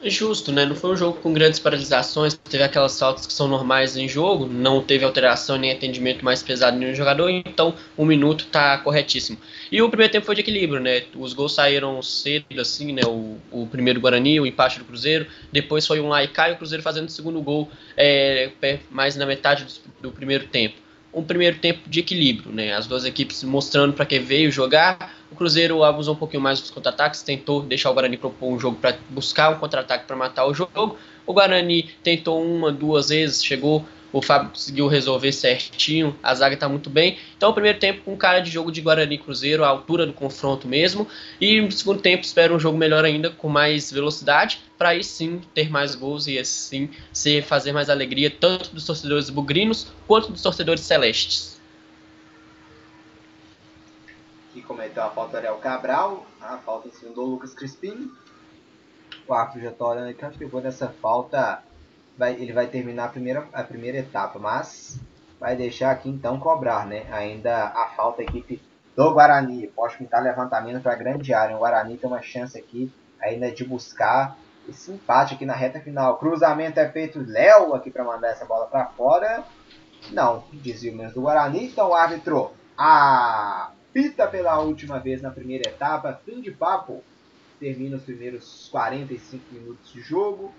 Justo, né? Não foi um jogo com grandes paralisações, teve aquelas faltas que são normais em jogo, não teve alteração nem atendimento mais pesado nenhum jogador, então um minuto tá corretíssimo. E o primeiro tempo foi de equilíbrio, né? Os gols saíram cedo, assim, né? O, o primeiro Guarani, o empate do Cruzeiro, depois foi um lá e o Cruzeiro fazendo o segundo gol é, mais na metade do, do primeiro tempo um primeiro tempo de equilíbrio, né? As duas equipes mostrando para que veio jogar. O Cruzeiro abusou um pouquinho mais dos contra-ataques, tentou deixar o Guarani propor um jogo para buscar um contra-ataque para matar o jogo. O Guarani tentou uma, duas vezes, chegou o Fábio conseguiu resolver certinho, a zaga está muito bem. Então, o primeiro tempo com cara de jogo de Guarani Cruzeiro, a altura do confronto mesmo. E no segundo tempo, espero um jogo melhor ainda, com mais velocidade, para aí sim ter mais gols e assim ser, fazer mais alegria, tanto dos torcedores bugrinos quanto dos torcedores celestes. Que cometeu a falta Ariel Cabral, a falta em cima do Lucas Crispim. O árbitro já está olhando aqui, acho que vou nessa falta vai, ele vai terminar a primeira, a primeira etapa, mas vai deixar aqui então cobrar, né? Ainda a falta a equipe do Guarani. Pode pintar levantamento para a grande área. O Guarani tem uma chance aqui ainda de buscar esse empate aqui na reta final. Cruzamento é feito Léo aqui para mandar essa bola para fora. Não, desvio menos do Guarani. Então o árbitro apita pela última vez na primeira etapa. Fim de papo. Termina os primeiros 45 minutos de jogo.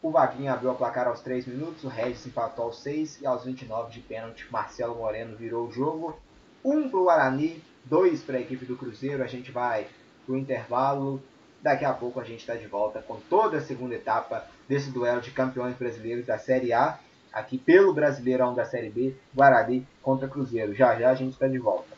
O Vaguinho abriu o placar aos 3 minutos, o Regis empatou aos 6 e aos 29 de pênalti, Marcelo Moreno virou o jogo. 1 um para o Guarani, 2 para a equipe do Cruzeiro. A gente vai para o intervalo. Daqui a pouco a gente está de volta com toda a segunda etapa desse duelo de campeões brasileiros da Série A, aqui pelo Brasileirão da Série B, Guarani contra Cruzeiro. Já já a gente está de volta.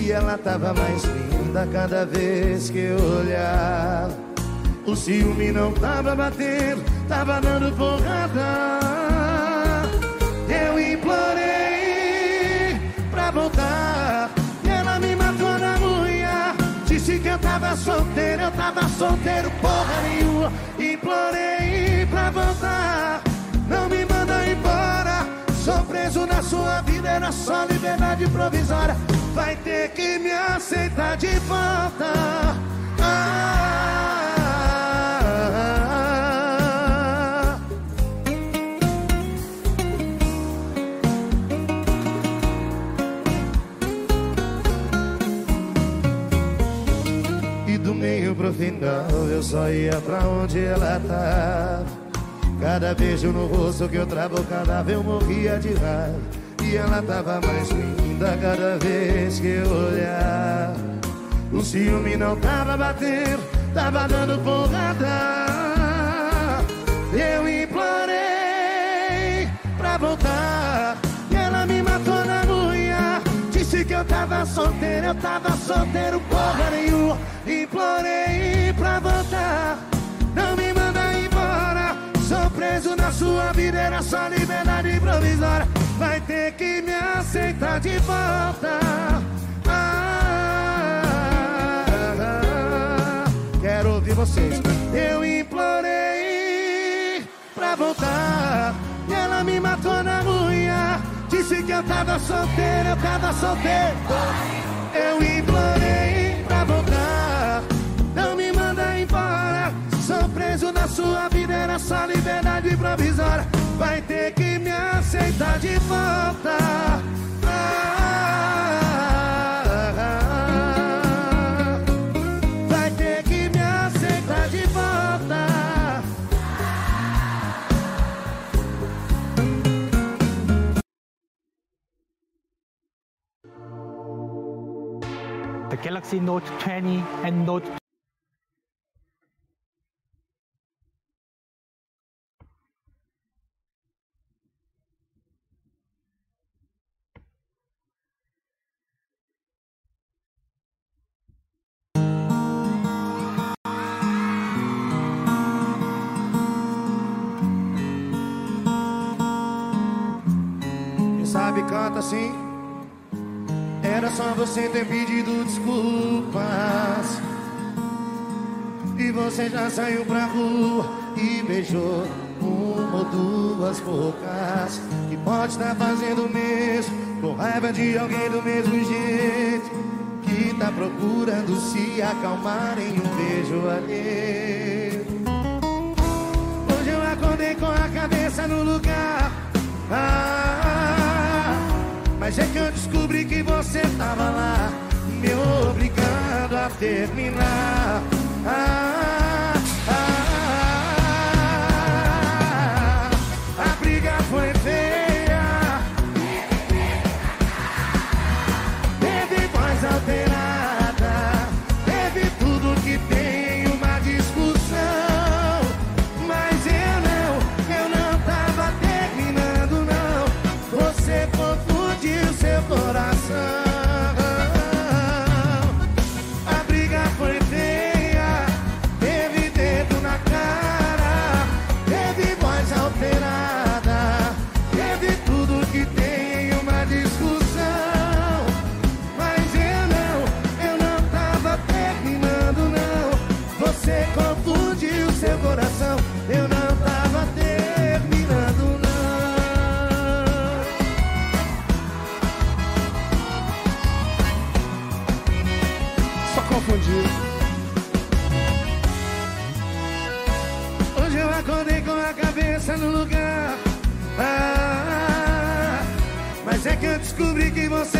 E ela tava mais linda cada vez que eu olhava. O ciúme não tava batendo, tava dando porrada. Eu implorei pra voltar. E ela me matou na unha. Disse que eu tava solteiro, eu tava solteiro, porra nenhuma. Implorei pra voltar. Não me manda embora. Sou preso na sua vida, era só liberdade provisória vai ter que me aceitar de volta. Ah, E do meio pro final eu só ia pra onde ela tava. Cada beijo no rosto que eu travo, cada vez eu morria de raiva. E ela tava mais linda cada vez que eu olhar. O ciúme não tava batendo, tava dando porrada. Eu implorei pra voltar. E ela me matou na unha. Disse que eu tava solteiro, eu tava solteiro, porra nenhuma. Implorei pra voltar. Não me manda embora. Sou preso na sua vida, era só liberdade provisória vai ter que me aceitar de volta. Ah, quero ouvir vocês. Eu implorei pra voltar. E ela me matou na unha. Disse que eu tava solteiro, eu tava solteiro. Eu implorei pra voltar. Não me manda embora. Sou preso na sua vida, era só liberdade provisória vai ter que me aceitar de volta. Vai ter que me aceitar de volta. The Galaxy Note 20 and Note sabe, canta assim. Era só você ter pedido desculpas. E você já saiu pra rua e beijou uma ou duas bocas. E pode estar fazendo o mesmo, com raiva de alguém do mesmo jeito. Que tá procurando se acalmar em um beijo alheio. Hoje eu acordei com a cabeça no lugar. Ah, mas é que eu descobri que você tava lá, me obrigando a terminar. Ah, Só confundiu. Hoje eu acordei com a cabeça no lugar. Ah, mas é que eu descobri que você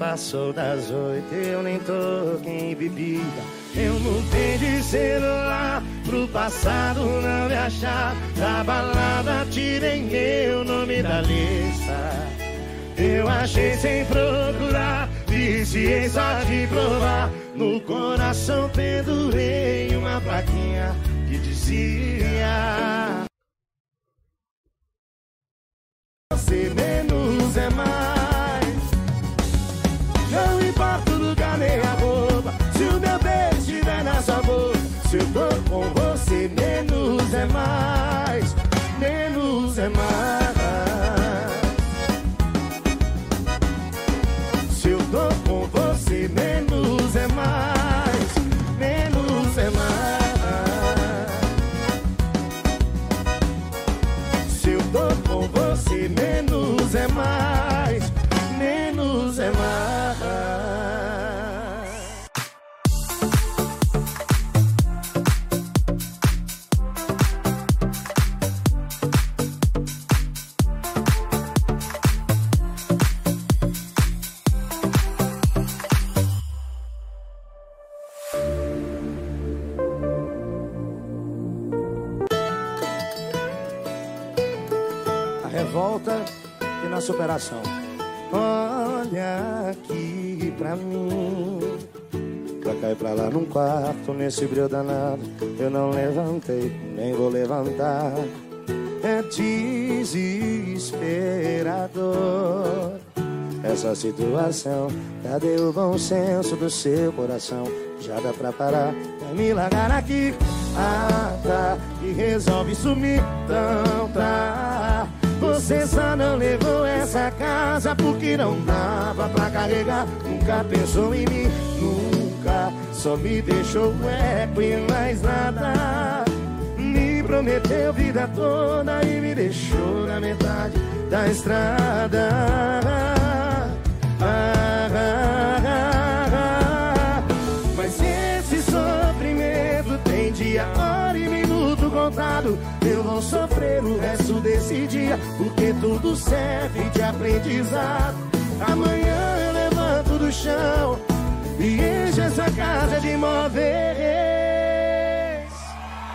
passou das oito, eu nem toquei em bebida. Eu mudei de celular pro passado não me achar. Da balada tirei meu nome da lista. Eu achei sem procurar, viciei só de provar. No coração pendurei uma plaquinha que dizia. Nesse brilho danado. Eu não levantei, nem vou levantar. É desesperador. essa situação. Cadê o bom senso do seu coração? Já dá pra parar, vai me largar aqui. Ah, tá, e resolve sumir. Então tá. Você só não levou essa casa porque não dava pra carregar. Nunca pensou em mim, nunca. Só me deixou eco e mais nada. Me prometeu vida toda e me deixou na metade da estrada. Ah, ah, ah, Mas esse sofrimento tem dia, hora e minuto contado. Eu vou sofrer o resto desse dia, porque tudo serve de aprendizado. Amanhã eu levanto do chão e encho essa casa de móveis.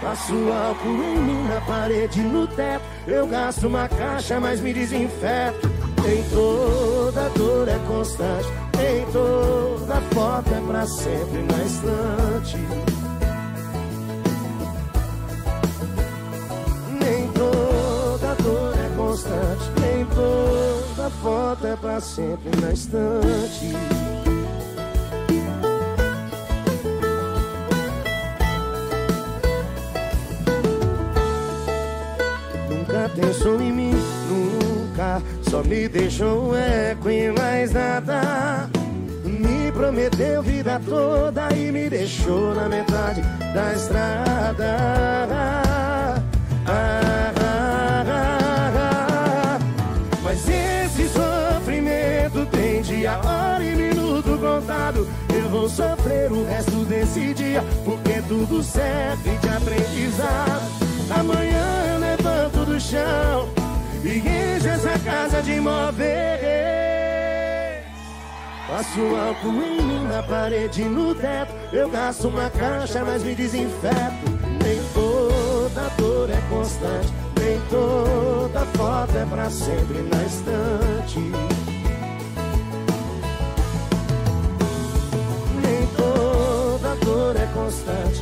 Passo álcool em mim na parede, no teto. Eu gasto uma caixa, mas me desinfeto. Em toda dor é constante, em toda foto é pra sempre na estante. Nem toda dor é constante, nem toda foto é pra sempre na estante. Pensou em mim, nunca. Só me deixou eco e mais nada. Me prometeu vida toda e me deixou na metade da estrada. Ah, ah, ah. Mas esse sofrimento tem dia, hora e minuto contado. Eu vou sofrer o resto desse dia, porque tudo serve de aprendizado. Amanhã do chão e encho essa casa de móveis. Passo álcool em mim na parede e no teto. Eu gasto uma caixa, mas me desinfeto. Nem toda dor é constante, nem toda foto é pra sempre na estante. Nem toda dor é constante,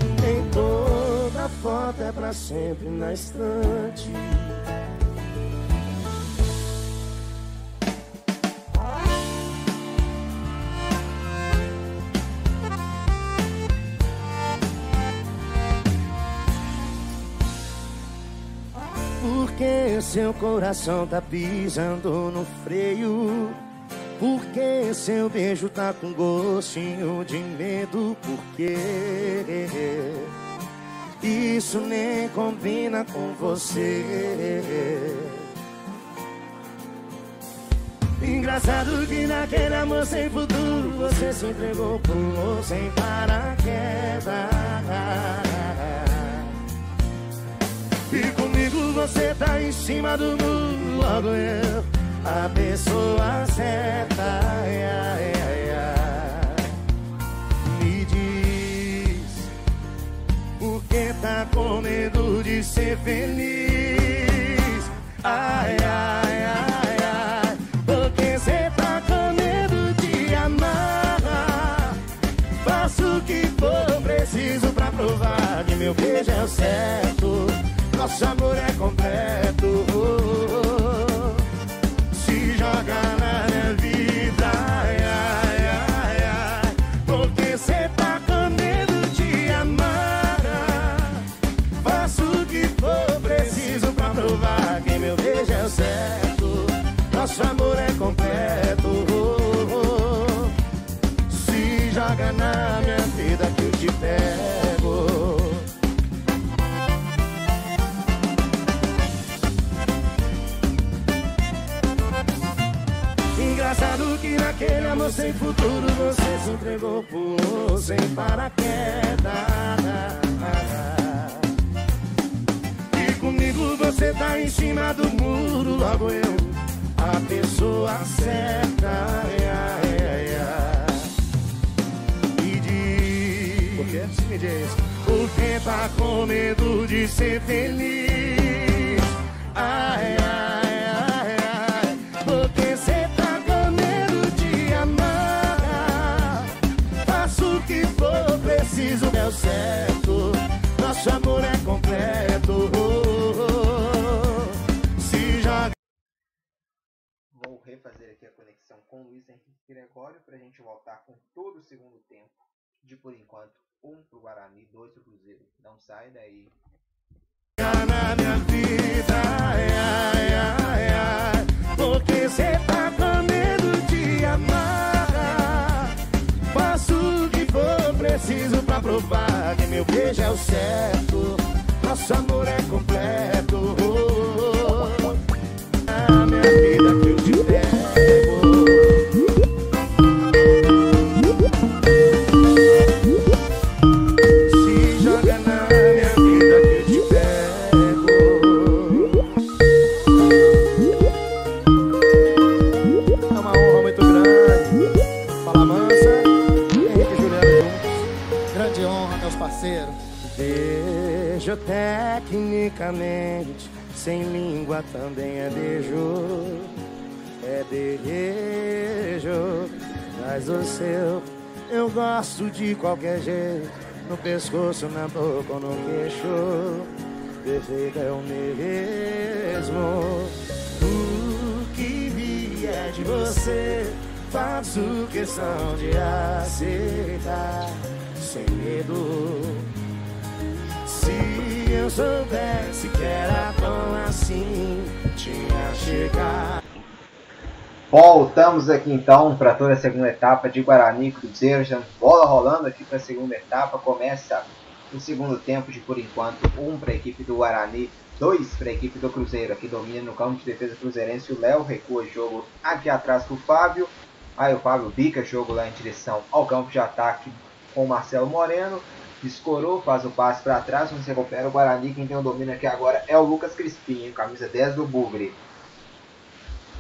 foto é pra sempre na estante. Porque seu coração tá pisando no freio? Porque seu beijo tá com gostinho de medo? Porque isso nem combina com você. Engraçado que naquele amor sem futuro você se entregou, pulou sem paraquedas. E comigo você tá em cima do muro, logo eu, a pessoa certa. Ai, ai, com medo de ser feliz? Ai, ai, ai, ai. Por que você tá com medo de amar? Faço o que for preciso pra provar que meu beijo é o certo. Nosso amor é completo. Amor sem futuro você se entregou, pulou sem paraquedas. E comigo você tá em cima do muro, logo eu, a pessoa certa. Ai, ai, ai. Me diz, por que? Me diz, por que tá com medo de ser feliz? Ai, ai, deu certo. Nosso amor é completo. Se joga. Vou refazer aqui a conexão com o Luiz Henrique Gregório para a gente voltar com todo o segundo tempo. De por enquanto, um para o Guarani, dois para o Cruzeiro. Não sai daí. Na minha vida, ai, ai, ai, ai, porque cê tá com medo de amar. Faço o que for preciso pra provar que meu beijo é o certo. Nosso amor é completo. Na minha vida que eu te pego. Sem língua também é beijo. É beijo, mas o seu eu gosto de qualquer jeito. No pescoço, na boca ou no queixo. Perfeito é o mesmo. O que vier de você, faço questão de aceitar. Sem medo. Se eu soubesse que era tão assim, tinha chegado. Voltamos aqui então para toda a segunda etapa de Guarani Cruzeiro. Já bola rolando aqui para a segunda etapa. Começa o segundo tempo de por enquanto. Um para a equipe do Guarani, dois para a equipe do Cruzeiro. Aqui domina no campo de defesa cruzeirense. O Léo recua jogo aqui atrás com o Fábio. Aí o Fábio bica jogo lá em direção ao campo de ataque com o Marcelo Moreno. Escorou, faz o passe para trás, não se recupera o Guarani. Quem tem o domínio aqui agora é o Lucas Crispim, camisa 10 do Bugre.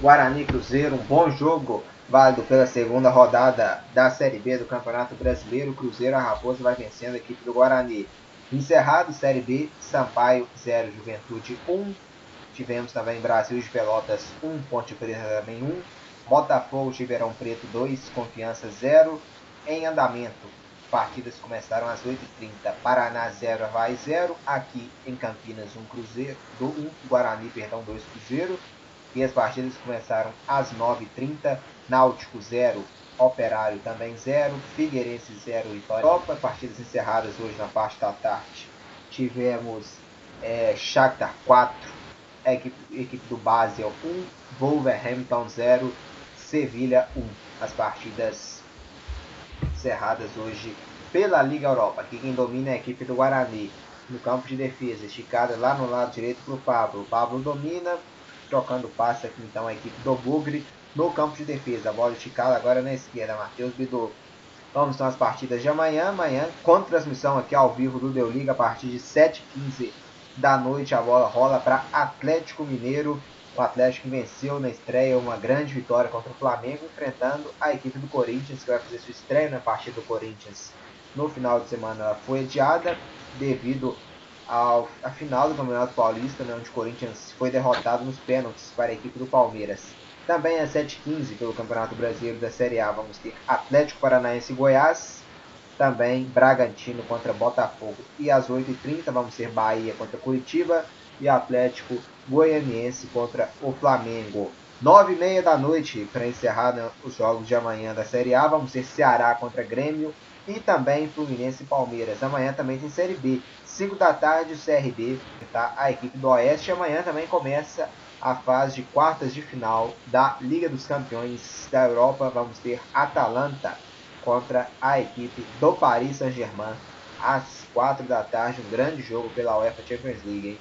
Guarani Cruzeiro, um bom jogo, válido pela segunda rodada da Série B do Campeonato Brasileiro. Cruzeiro, a Raposa vai vencendo a equipe do Guarani. Encerrado, Série B, Sampaio 0, Juventude 1. Tivemos também Brasil de Pelotas 1, Ponte Preta também 1. Botafogo de Ribeirão Preto 2, Confiança 0. Em andamento, partidas começaram às 8h30. Paraná 0, Havaí 0. Aqui em Campinas 1, Cruzeiro, do 1, Guarani, perdão, 2 Cruzeiro. E as partidas começaram às 9h30. Náutico 0, Operário também 0. Figueirense 0, Vitória. Copa, partidas encerradas hoje na parte da tarde. Tivemos é, Shakhtar 4, equipe, equipe do Basel 1, Wolverhampton 0, Sevilha 1. As partidas encerradas hoje pela Liga Europa. Aqui quem domina é a equipe do Guarani. No campo de defesa, esticada lá no lado direito para o Pablo. O Pablo domina, trocando passe aqui então a equipe do Bugre no campo de defesa. A bola esticada agora na esquerda, Matheus Bidô. Vamos então às partidas de amanhã. Amanhã, com transmissão aqui ao vivo do Deu Liga, a partir de 7h15 da noite, a bola rola para Atlético Mineiro. O Atlético venceu na estreia uma grande vitória contra o Flamengo, enfrentando a equipe do Corinthians, que vai fazer sua estreia na partida do Corinthians. No final de semana ela foi adiada devido ao, à final do Campeonato Paulista, né, onde o Corinthians foi derrotado nos pênaltis para a equipe do Palmeiras. Também às 7h15 pelo Campeonato Brasileiro da Série A vamos ter Atlético Paranaense e Goiás. Também Bragantino contra Botafogo. E às 8h30 vamos ter Bahia contra Curitiba e Atlético Goianiense contra o Flamengo. 9h30 da noite para encerrar né, os jogos de amanhã da Série A. Vamos ter Ceará contra Grêmio e também Fluminense e Palmeiras. Amanhã também tem Série B. 5 da tarde o CRB, tá? a equipe do Oeste. Amanhã também começa a fase de quartas de final da Liga dos Campeões da Europa. Vamos ter Atalanta contra a equipe do Paris Saint-Germain às 4 da tarde. Um grande jogo pela UEFA Champions League. Hein?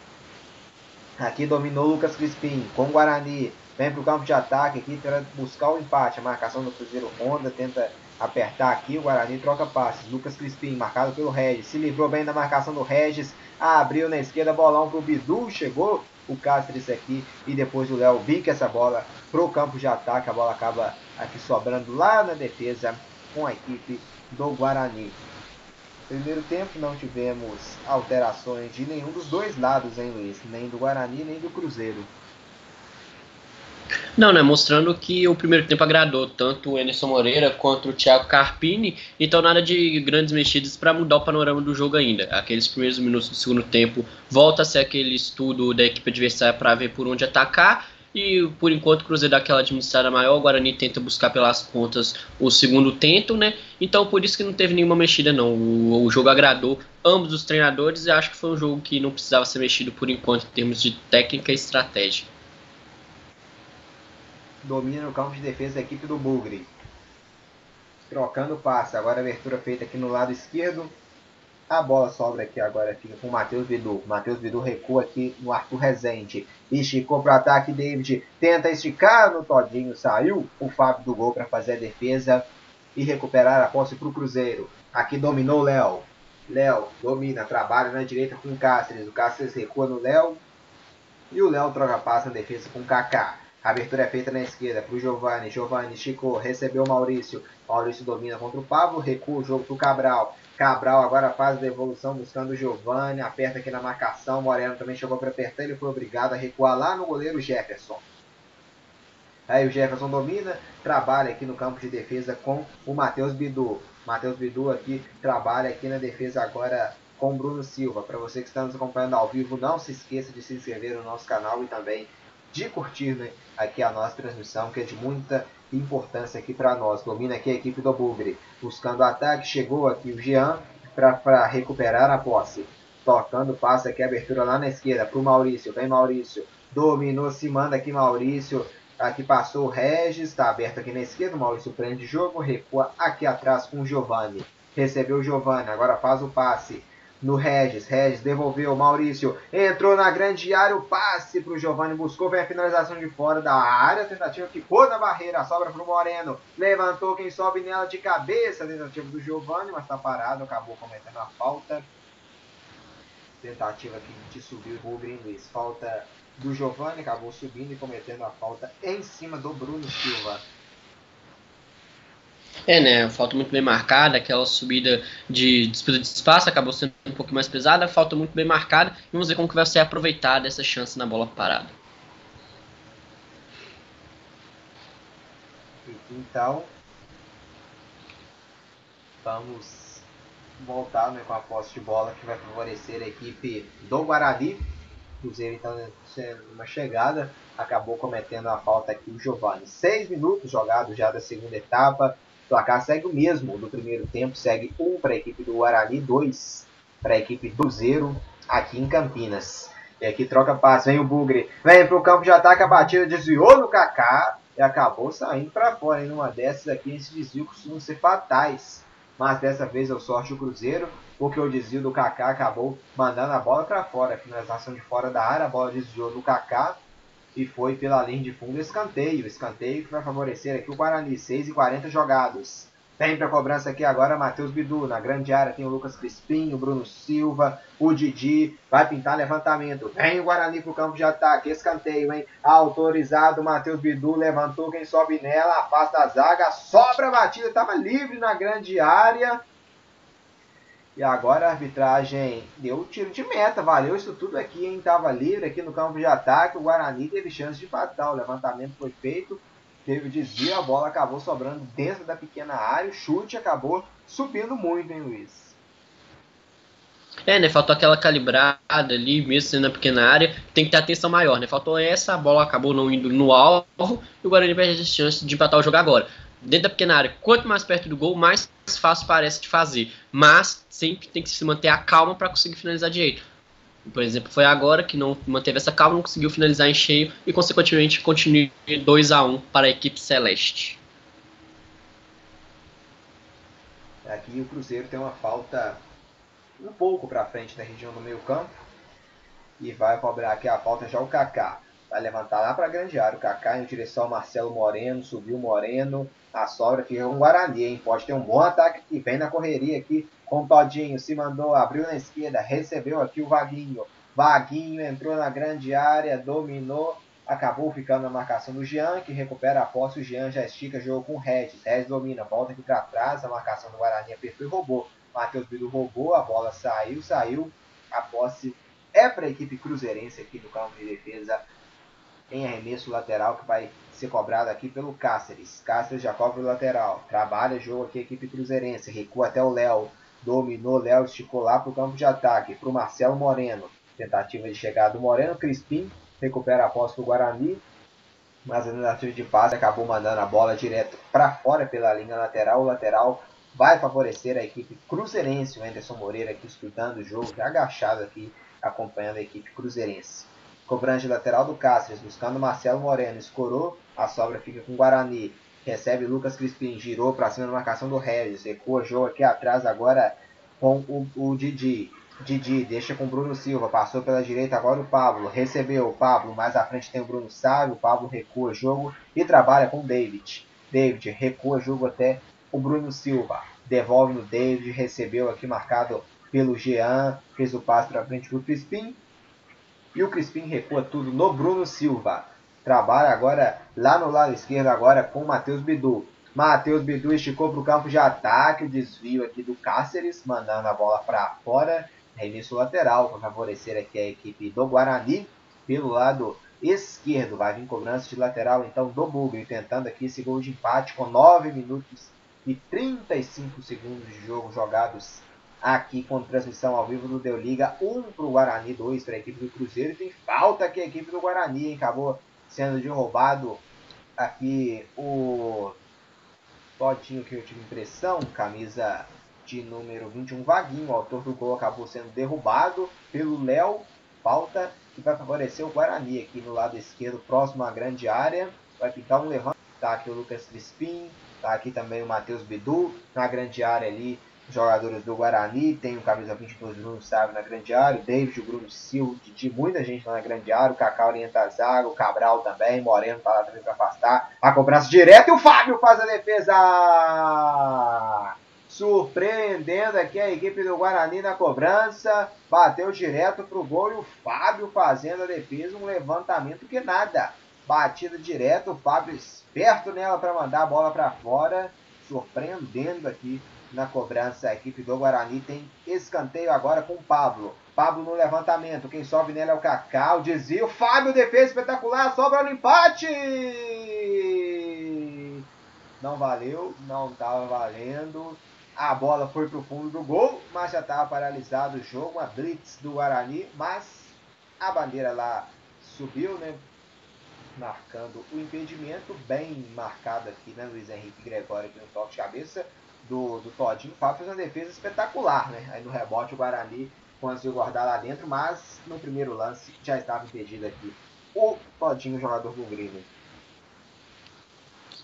Aqui dominou Lucas Crispim com o Guarani. Vem para o campo de ataque aqui, tenta buscar o empate. A marcação do Cruzeiro Honda tenta apertar aqui. O Guarani troca passes. Lucas Crispim, marcado pelo Regis. Se livrou bem da marcação do Regis. Abriu na esquerda, bolão para o Bidu. Chegou o Cáceres aqui. E depois o Léo bica essa bola para o campo de ataque. A bola acaba aqui sobrando lá na defesa com a equipe do Guarani. Primeiro tempo não tivemos alterações de nenhum dos dois lados, hein, Luiz? Nem do Guarani, nem do Cruzeiro. Não, né? Mostrando que o primeiro tempo agradou tanto o Enerson Moreira quanto o Thiago Carpini. Então nada de grandes mexidas para mudar o panorama do jogo ainda. Aqueles primeiros minutos do segundo tempo volta a ser aquele estudo da equipe adversária para ver por onde atacar. E por enquanto o Cruzeiro dá aquela administrada maior, o Guarani tenta buscar pelas pontas o segundo tento, né? Então por isso que não teve nenhuma mexida não. O, o jogo agradou ambos os treinadores e acho que foi um jogo que não precisava ser mexido por enquanto em termos de técnica e estratégia. Domina no campo de defesa da equipe do Bugre. Trocando passe, agora abertura feita aqui no lado esquerdo. A bola sobra aqui agora fica com o Matheus Bidu. Matheus Bidu recua aqui no Arthur Rezende. Esticou para o ataque. David tenta esticar no Todinho. Saiu o Fábio do gol para fazer a defesa e recuperar a posse para o Cruzeiro. Aqui dominou o Léo. Léo domina, trabalha na direita com o Cáceres. O Cáceres recua no Léo. E o Léo troca passe na defesa com o Kaká. A abertura é feita na esquerda para o Giovanni. Giovanni esticou, recebeu o Maurício. Maurício domina contra o Pablo, recua o jogo para o Cabral. Cabral agora faz a devolução buscando o Giovanni, aperta aqui na marcação. Moreno também chegou para apertar, ele foi obrigado a recuar lá no goleiro Jefferson. Aí o Jefferson domina, trabalha aqui no campo de defesa com o Matheus Bidu. Matheus Bidu aqui trabalha aqui na defesa agora com Bruno Silva. Para você que está nos acompanhando ao vivo, não se esqueça de se inscrever no nosso canal e também de curtir né, aqui a nossa transmissão, que é de muita importância aqui para nós. Domina aqui a equipe do Bugre, buscando o ataque. Chegou aqui o Jean para recuperar a posse. Tocando, passa aqui a abertura lá na esquerda para o Maurício. Vem Maurício, dominou, se manda aqui Maurício. Aqui passou o Regis, está aberto aqui na esquerda. O Maurício prende jogo, recua aqui atrás com o Giovanni. Recebeu o Giovanni, agora faz o passe no Regis. Regis devolveu. Maurício entrou na grande área. O passe para o Giovanni. Buscou. Vem a finalização de fora da área. Tentativa ficou na barreira. Sobra para o Moreno. Levantou. Quem sobe nela de cabeça. Tentativa do Giovanni. Mas está parado. Acabou cometendo a falta. Tentativa aqui de subir o Luiz. Falta do Giovanni. Acabou subindo e cometendo a falta em cima do Bruno Silva. É, né? Falta muito bem marcada, aquela subida de disputa de espaço acabou sendo um pouco mais pesada, falta muito bem marcada. Vamos ver como que vai ser aproveitada essa chance na bola parada. Então, vamos voltar né, com a posse de bola que vai favorecer a equipe do Guarani. Cruzeiro então uma chegada, acabou cometendo a falta aqui o Giovanni. Seis minutos jogados já da segunda etapa. Placar segue o mesmo do primeiro tempo, segue 1 um para a equipe do Guarani, 2 para a equipe do Zero aqui em Campinas. E aqui troca passe, vem o Bugre, vem para o campo de ataque, a batida desviou no Kaká e acabou saindo para fora. Em uma dessas aqui, esse desvio costuma ser fatais. Mas dessa vez eu sorte o Cruzeiro, porque o desvio do Kaká acabou mandando a bola para fora. Finalização de fora da área, a bola desviou do Kaká e foi pela linha de fundo escanteio. Escanteio que vai favorecer aqui o Guarani. 6 e 40 jogados. Tem para cobrança aqui agora Matheus Bidu. Na grande área tem o Lucas Crispim, o Bruno Silva, o Didi. Vai pintar levantamento. Vem o Guarani para o campo de ataque. Escanteio, hein? Autorizado. Matheus Bidu levantou. Quem sobe nela. Afasta a zaga. Sobra a batida. Estava livre na grande área. E agora a arbitragem deu o tiro de meta, valeu isso tudo aqui, hein? Tava livre aqui no campo de ataque, o Guarani teve chance de empatar, o levantamento foi feito, teve desvio, a bola acabou sobrando dentro da pequena área, o chute acabou subindo muito, hein, Luiz? É, né? Faltou aquela calibrada ali, mesmo sendo na pequena área, tem que ter atenção maior, né? Faltou essa, a bola acabou não indo no alvo e o Guarani perde a chance de empatar o jogo agora dentro da pequena área, quanto mais perto do gol, mais fácil parece de fazer. Mas sempre tem que se manter a calma para conseguir finalizar direito. Por exemplo, foi agora que não manteve essa calma, não conseguiu finalizar em cheio e, consequentemente, continua 2 a 1 para a equipe celeste. Aqui o Cruzeiro tem uma falta um pouco para frente na região do meio campo e vai cobrar aqui a falta já o Kaká. Vai levantar lá para a grande área. O Kaká em direção ao Marcelo Moreno. Subiu Moreno. A sobra fica um Guarani, hein? Pode ter um bom ataque que vem na correria aqui com o Todinho. Se mandou, abriu na esquerda. Recebeu aqui o Vaguinho. Vaguinho entrou na grande área. Dominou. Acabou ficando na marcação do Jean, que recupera a posse. O Jean já estica jogo com o Regis. Regis domina, volta aqui para trás. A marcação do Guarani apertou e roubou. Matheus Bidu roubou. A bola saiu, saiu. A posse é para a equipe cruzeirense aqui no campo de defesa em arremesso lateral que vai ser cobrado aqui pelo Cáceres. Cáceres já cobra o lateral. Trabalha jogo aqui a equipe cruzeirense. Recua até o Léo. Dominou, Léo esticou lá para o campo de ataque. Para o Marcelo Moreno. Tentativa de chegada do Moreno. Crispim recupera a posse do Guarani. Mas a tentativa de passe acabou mandando a bola direto para fora pela linha lateral. O lateral vai favorecer a equipe cruzeirense. O Anderson Moreira aqui estudando o jogo, agachado aqui, acompanhando a equipe cruzeirense. Cobrança lateral do Cáceres, buscando Marcelo Moreno. Escorou, a sobra fica com o Guarani. Recebe Lucas Crispim, girou para cima da marcação do Regis. Recua o jogo aqui atrás agora com o, o Didi. Didi deixa com o Bruno Silva, passou pela direita agora o Pablo, recebeu o Pablo, mais à frente tem o Bruno Sávio, o Pablo recua o jogo e trabalha com o David. David recua o jogo até o Bruno Silva, devolve no David, recebeu aqui marcado pelo Jean, fez o passe para frente para o Crispim e o Crispim recua tudo no Bruno Silva. Trabalha agora lá no lado esquerdo agora com Matheus Bidu. Matheus Bidu esticou para o campo de ataque, o desvio aqui do Cáceres, mandando a bola para fora Remisso lateral para favorecer aqui a equipe do Guarani. Pelo lado esquerdo vai vir cobrança de lateral então do Bugre, tentando aqui esse gol de empate com 9 minutos e 35 segundos de jogo jogados aqui com transmissão ao vivo do Deu Liga. 1 para o Guarani, 2 para a equipe do Cruzeiro. Tem falta aqui a equipe do Guarani, hein? acabou sendo de roubado aqui o Totinho que eu tive impressão, camisa de número 21, Vaguinho. O autor do gol acabou sendo derrubado pelo Léo. Falta que vai favorecer o Guarani aqui no lado esquerdo, próximo à grande área. Vai pintar um levante. Tá aqui o Lucas Crispim. Tá aqui também o Matheus Bidu. Na grande área ali, jogadores do Guarani. Tem o camisa 22, Bruno Sávio na grande área. O David, o Bruno Silva, de muita gente lá na grande área. O Cacau orienta a zaga. O Cabral também. Moreno tá lá também para afastar. A cobrança direta e o Fábio faz a defesa surpreendendo aqui a equipe do Guarani na cobrança, bateu direto pro gol e o Fábio fazendo a defesa, um levantamento que nada, batida direto, o Fábio esperto nela para mandar a bola para fora, surpreendendo aqui na cobrança a equipe do Guarani, tem escanteio agora com o Pablo, Pablo no levantamento, quem sobe nele é o Cacau, desvio, Fábio, defesa espetacular, sobra no empate! Não valeu, não estava valendo. A bola foi para o fundo do gol, mas já estava paralisado o jogo. Uma blitz do Guarani, mas a bandeira lá subiu, né? Marcando o impedimento, bem marcado aqui, né? Luiz Henrique Gregório aqui no toque de cabeça do, do Todinho. Fábio fez uma defesa espetacular, né? Aí no rebote o Guarani conseguiu guardar lá dentro, mas no primeiro lance já estava impedido aqui o Todinho, jogador do Grêmio.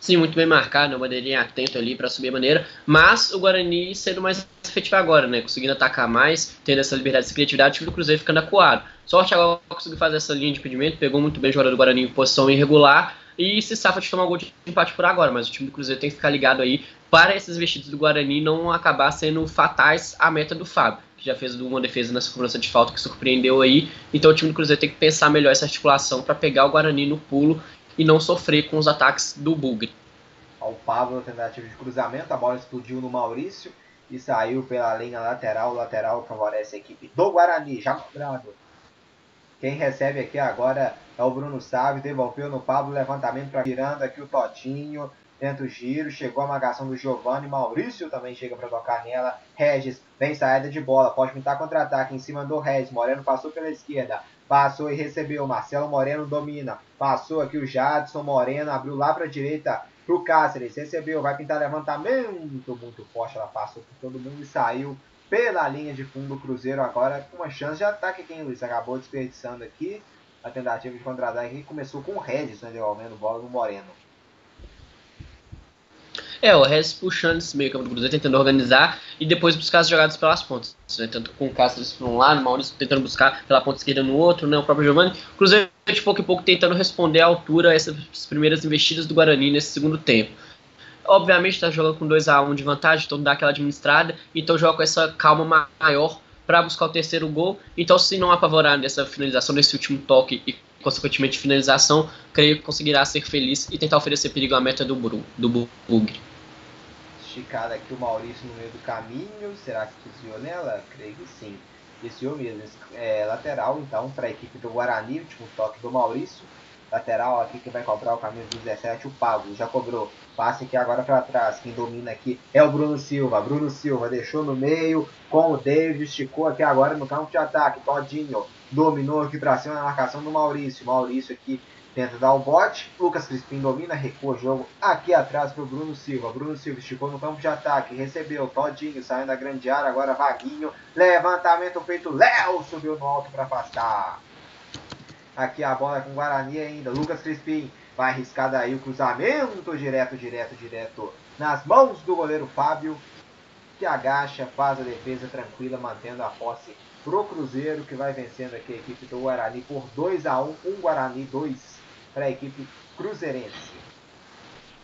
Sim, muito bem marcado, né? bandeirinha atento ali para subir a bandeira, mas o Guarani sendo mais efetivo agora, né? Conseguindo atacar mais, tendo essa liberdade de criatividade, o time do Cruzeiro ficando acuado. Sorte agora conseguiu fazer essa linha de impedimento, pegou muito bem o jogador do Guarani em posição irregular e se safa de tomar um gol de empate por agora, mas o time do Cruzeiro tem que ficar ligado aí para esses vestidos do Guarani não acabar sendo fatais à meta do Fábio, que já fez uma defesa nessa cobrança de falta que surpreendeu aí. Então o time do Cruzeiro tem que pensar melhor essa articulação para pegar o Guarani no pulo e não sofrer com os ataques do Bugre. Ao Pablo, tentativa de cruzamento, a bola explodiu no Maurício e saiu pela linha lateral. O lateral favorece a equipe do Guarani, já cobrado. Quem recebe aqui agora é o Bruno Sávio, devolveu no Pablo, levantamento para virando aqui o Totinho, tenta o giro, chegou a marcação do Giovanni, Maurício também chega para tocar nela, Regis vem saída de bola, pode pintar contra-ataque em cima do Regis, Moreno passou pela esquerda, passou e recebeu, Marcelo Moreno domina, passou aqui o Jadson Moreno, abriu lá para a direita, pro Cáceres, recebeu, vai pintar levantamento muito forte, ela passou por todo mundo e saiu pela linha de fundo do Cruzeiro agora com uma chance de ataque quem Luiz acabou desperdiçando aqui a tentativa de contra-ataque que começou com o Regis né, devolvendo bola no Moreno. É, o Regis puxando esse meio campo do Cruzeiro, tentando organizar e depois buscar as jogadas pelas pontas. Né? Tanto com o Cáceres por um lado, o Maurício tentando buscar pela ponta esquerda no outro, né? o próprio Giovanni. O Cruzeiro de pouco em pouco tentando responder à altura essas primeiras investidas do Guarani nesse segundo tempo. Obviamente está jogando com 2 a 1 um de vantagem, então dá aquela administrada, então joga com essa calma maior para buscar o terceiro gol. Então, se não apavorar nessa finalização, nesse último toque e consequentemente finalização, creio que conseguirá ser feliz e tentar oferecer perigo à meta do, Bru, do esticada aqui o Maurício no meio do caminho. Será que desviou nela? Creio que sim. Desviou mesmo. É, lateral então para a equipe do Guarani. Último toque do Maurício. Lateral aqui que vai cobrar o caminho do 17. O Pablo já cobrou. Passe aqui agora para trás. Quem domina aqui é o Bruno Silva. Bruno Silva deixou no meio com o David. Esticou aqui agora no campo de ataque. Todinho dominou aqui para cima na marcação do Maurício. Maurício aqui Tenta dar o bote. Lucas Crispim domina, recua o jogo aqui atrás para o Bruno Silva. Bruno Silva esticou no campo de ataque. Recebeu. Todinho saindo da grande área. Agora Vaguinho. Levantamento feito. Léo subiu no alto para afastar. Aqui a bola com o Guarani ainda. Lucas Crispim vai arriscar daí o cruzamento direto, direto, direto nas mãos do goleiro Fábio. Que agacha, faz a defesa tranquila, mantendo a posse pro Cruzeiro, que vai vencendo aqui a equipe do Guarani por 2 a 1 Um Guarani 2 para a equipe cruzeirense.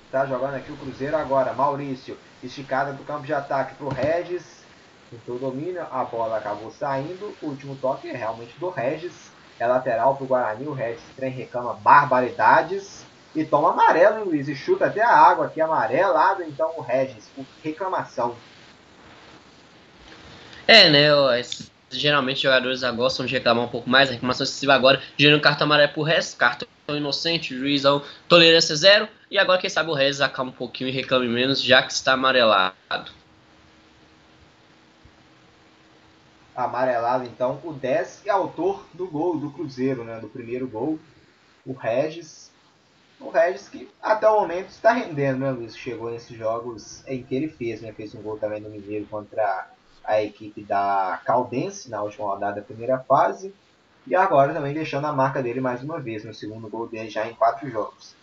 Está jogando aqui o Cruzeiro agora. Maurício, esticada do campo de ataque para o Regis. Tentou o domínio, a bola acabou saindo. O último toque é realmente do Regis. É lateral para o Guarani. O Regis trem reclama barbaridades. E toma amarelo, hein, Luiz? E chuta até a água aqui amarelado. Então o Regis, por reclamação. É, né? Geralmente os jogadores gostam de reclamar um pouco mais. A reclamação excessiva agora gerando cartão amarelo pro Regis. Cartão inocente, juizão, tolerância zero. E agora, quem sabe, o Regis acalma um pouquinho e reclame menos, já que está amarelado. Amarelado, então, o 10 e autor do gol do Cruzeiro, né? Do primeiro gol, o Regis. O Regis que até o momento está rendendo, né, Luiz? Chegou nesses jogos em que ele fez, né? Fez um gol também no Mineiro contra a equipe da Caldense na última rodada da primeira fase. E agora também deixando a marca dele mais uma vez, no segundo gol dele já em quatro jogos.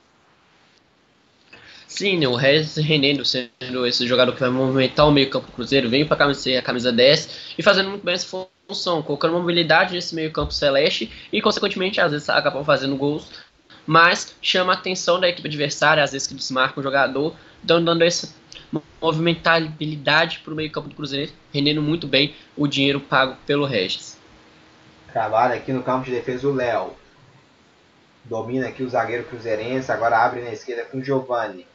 Sim, o Regis rendendo, sendo esse jogador que vai movimentar o meio campo do Cruzeiro, vem para a camisa 10 e fazendo muito bem essa função, colocando mobilidade nesse meio campo celeste e, consequentemente, às vezes acabam fazendo gols, mas chama a atenção da equipe adversária, às vezes que desmarca o jogador, dando, essa movimentabilidade para o meio campo do Cruzeiro, rendendo muito bem o dinheiro pago pelo Regis. Trabalha aqui no campo de defesa o Léo. Domina aqui o zagueiro cruzeirense. Agora abre na esquerda com o Giovani.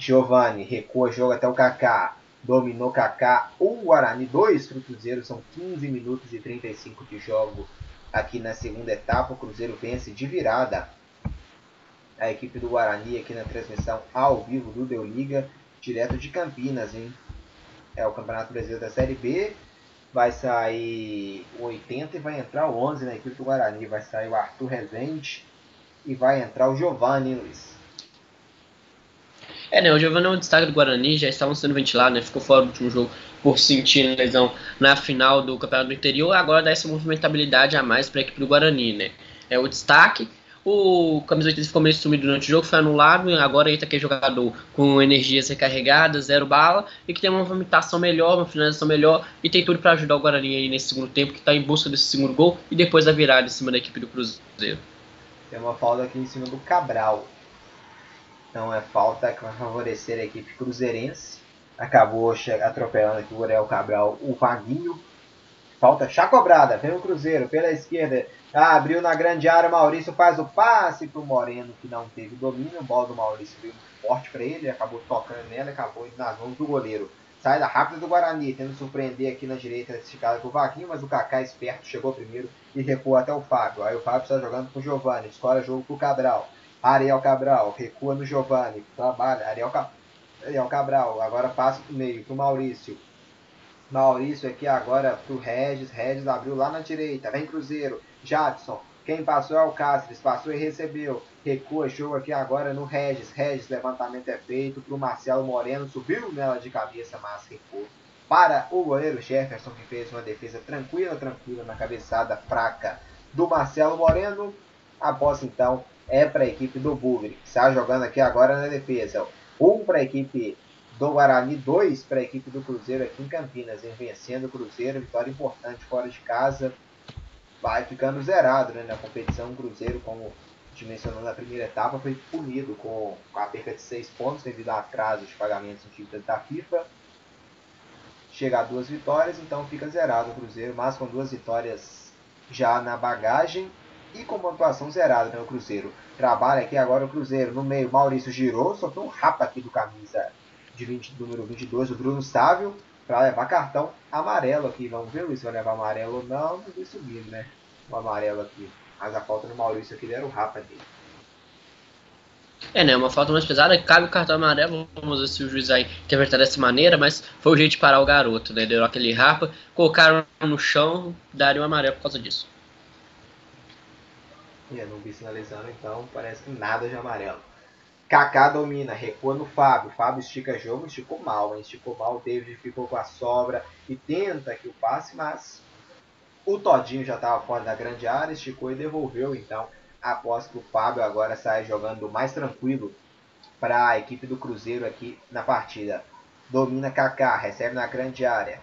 Giovani recua, joga até o Kaká. Dominou Kaká. Um Guarani, dois para o Cruzeiro. São 15 minutos e 35 de jogo aqui na segunda etapa. O Cruzeiro vence de virada. A equipe do Guarani aqui na transmissão ao vivo do Deu Liga. Direto de Campinas, hein? É o Campeonato Brasileiro da Série B vai sair o 80 e vai entrar o 11 na equipe do Guarani. Vai sair o Arthur Rezende e vai entrar o Giovanni, Luiz. É, né? O Giovanni é um destaque do Guarani, já estavam sendo ventilados, né? Ficou fora do último jogo por sentir lesão na final do Campeonato do Interior. Agora dá essa movimentabilidade a mais para a equipe do Guarani, né? É o destaque o camisa 80 ficou meio sumido durante o jogo, foi anulado. Agora entra aquele jogador com energias recarregadas, zero bala, e que tem uma movimentação melhor, uma finalização melhor, e tem tudo para ajudar o Guarani aí nesse segundo tempo, que está em busca desse segundo gol, e depois da virada em cima da equipe do Cruzeiro. Tem uma falta aqui em cima do Cabral. Então é falta que vai favorecer a equipe cruzeirense. Acabou atropelando aqui o Uriel Cabral, o Vaguinho. Falta chacobrada, vem o Cruzeiro pela esquerda. Ah, abriu na grande área, Maurício faz o passe pro Moreno, que não teve domínio. A bola do Maurício veio forte para ele, acabou tocando nela, acabou indo nas mãos do goleiro. Saída rápida do Guarani, tendo surpreender aqui na direita, esticada com o Vaquinho, mas o Kaká esperto chegou primeiro e recuou até o Fábio. Aí o Fábio está jogando com o Giovani, escolhe jogo com o Cabral. Ariel Cabral, recua no Giovani, trabalha, Ariel, Ca... Ariel Cabral, agora passa pro meio, pro Maurício. Maurício aqui agora pro Regis, Regis abriu lá na direita, vem Cruzeiro, Jadson. Quem passou é o Cáceres. Passou e recebeu. Recua, jogo aqui agora no Regis. Regis, levantamento é feito para o Marcelo Moreno. Subiu nela de cabeça, mas recuou. Para o goleiro Jefferson, que fez uma defesa tranquila, tranquila na cabeçada fraca do Marcelo Moreno. A posse, então, é para a equipe do Bugre, que está jogando aqui agora na defesa. Um para a equipe do Guarani, dois para a equipe do Cruzeiro aqui em Campinas, hein? vencendo o Cruzeiro, vitória importante fora de casa vai ficando zerado né, na competição. O Cruzeiro, como te mencionou na primeira etapa, foi punido com, a perca de 6 pontos devido a atraso de pagamentos em dívidas da FIFA. Chega a duas vitórias, então fica zerado o Cruzeiro, mas com duas vitórias já na bagagem e com pontuação zerada né, o Cruzeiro. Trabalha aqui agora o Cruzeiro no meio. Maurício girou, soltou um rapa aqui do camisa de 20, número 22, o Bruno Sávio para levar cartão amarelo aqui. Vamos ver se vai levar amarelo ou não. Não vi subindo, né? O amarelo aqui. Mas a falta no Maurício aqui era o Rafa dele. É, né? Uma falta mais pesada. Cabe o cartão amarelo. Vamos ver se o juiz vai interpretar dessa maneira. Mas foi o jeito de parar o garoto, né? Deu aquele rapa, colocaram no chão, daria um amarelo por causa disso. Eu não vi sinalizando, então parece que nada de amarelo. Kaká domina, recua no Fábio. Fábio estica jogo, esticou mal, hein? Esticou mal. O David ficou com a sobra e tenta que o passe, mas o Todinho já estava fora da grande área, esticou e devolveu. Então, após que o Fábio agora sai jogando mais tranquilo para a equipe do Cruzeiro aqui na partida. Domina Kaká, recebe na grande área.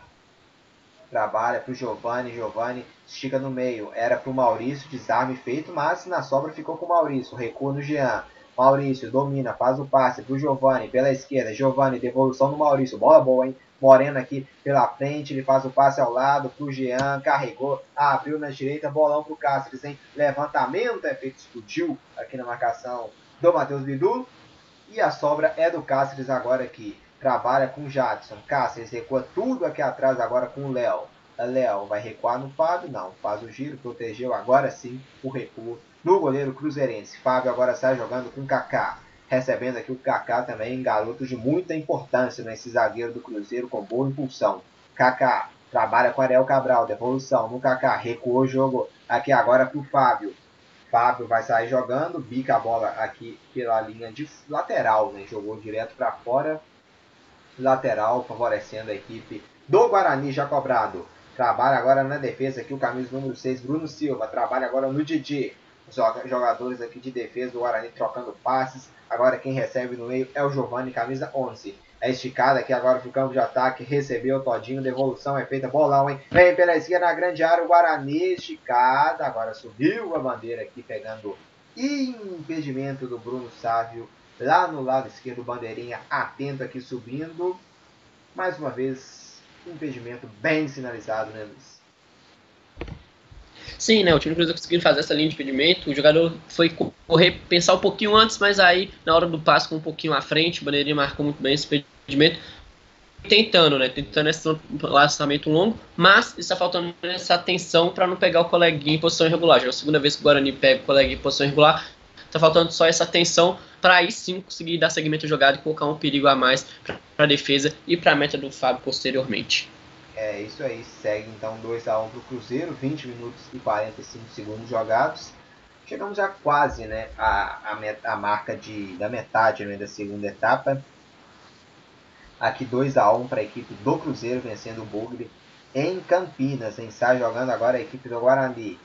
Trabalha para o Giovanni, Giovanni estica no meio. Era para o Maurício, desarme feito, mas na sobra ficou com o Maurício. Recua no Jean. Maurício domina, faz o passe para o Giovanni pela esquerda. Giovanni, devolução no Maurício. Bola boa, hein? Moreno aqui pela frente, ele faz o passe ao lado pro Jean, carregou, abriu na direita, bolão pro Cáceres, hein? Levantamento é feito, explodiu aqui na marcação do Matheus Bidu. E a sobra é do Cáceres agora aqui trabalha com o Jadson. Cáceres recua tudo aqui atrás agora com o Léo. Léo vai recuar no Fábio? Não, faz o giro, protegeu agora sim o recuo no goleiro cruzeirense. Fábio agora sai jogando com o Kaká. Recebendo aqui o Kaká também, garoto de muita importância nesse zagueiro do Cruzeiro com boa impulsão. Kaká trabalha com Ariel Cabral, devolução no Kaká, recuou o jogo aqui agora para o Fábio. Fábio vai sair jogando, bica a bola aqui pela linha de lateral, né? jogou direto para fora lateral, favorecendo a equipe do Guarani já cobrado. Trabalha agora na defesa aqui o camisa número 6, Bruno Silva. Trabalha agora no Didi. Os jogadores aqui de defesa do Guarani trocando passes. Agora quem recebe no meio é o Giovanni, camisa 11. É esticada aqui agora pro campo de ataque. Recebeu Todinho. Devolução é feita. Bolão, hein? Vem pela esquerda na grande área. O Guarani esticada. Agora subiu a bandeira aqui pegando impedimento do Bruno Sávio lá no lado esquerdo, bandeirinha atento aqui subindo. Mais uma vez, impedimento bem sinalizado, né, Luiz? Sim, né? O time do Cruzeiro conseguiu fazer essa linha de impedimento. O jogador foi correr, pensar um pouquinho antes, mas aí, na hora do passe, com um pouquinho à frente, o bandeirinha marcou muito bem esse impedimento. Tentando, né? Tentando esse lançamento longo, mas está faltando essa atenção para não pegar o coleguinha em posição irregular. Já é a segunda vez que o Guarani pega o coleguinha em posição irregular, Tá faltando só essa atenção para aí sim conseguir dar segmento jogado e colocar um perigo a mais para a defesa e para a meta do Fábio posteriormente. É isso aí, segue então 2 a 1 para o Cruzeiro, 20 minutos e 45 segundos jogados. Chegamos já quase né, a, a, met, a marca de, da metade né, da segunda etapa. Aqui 2 a 1 para a equipe do Cruzeiro, vencendo o Bugre em Campinas. Hein? Sai jogando agora a equipe do Guarani.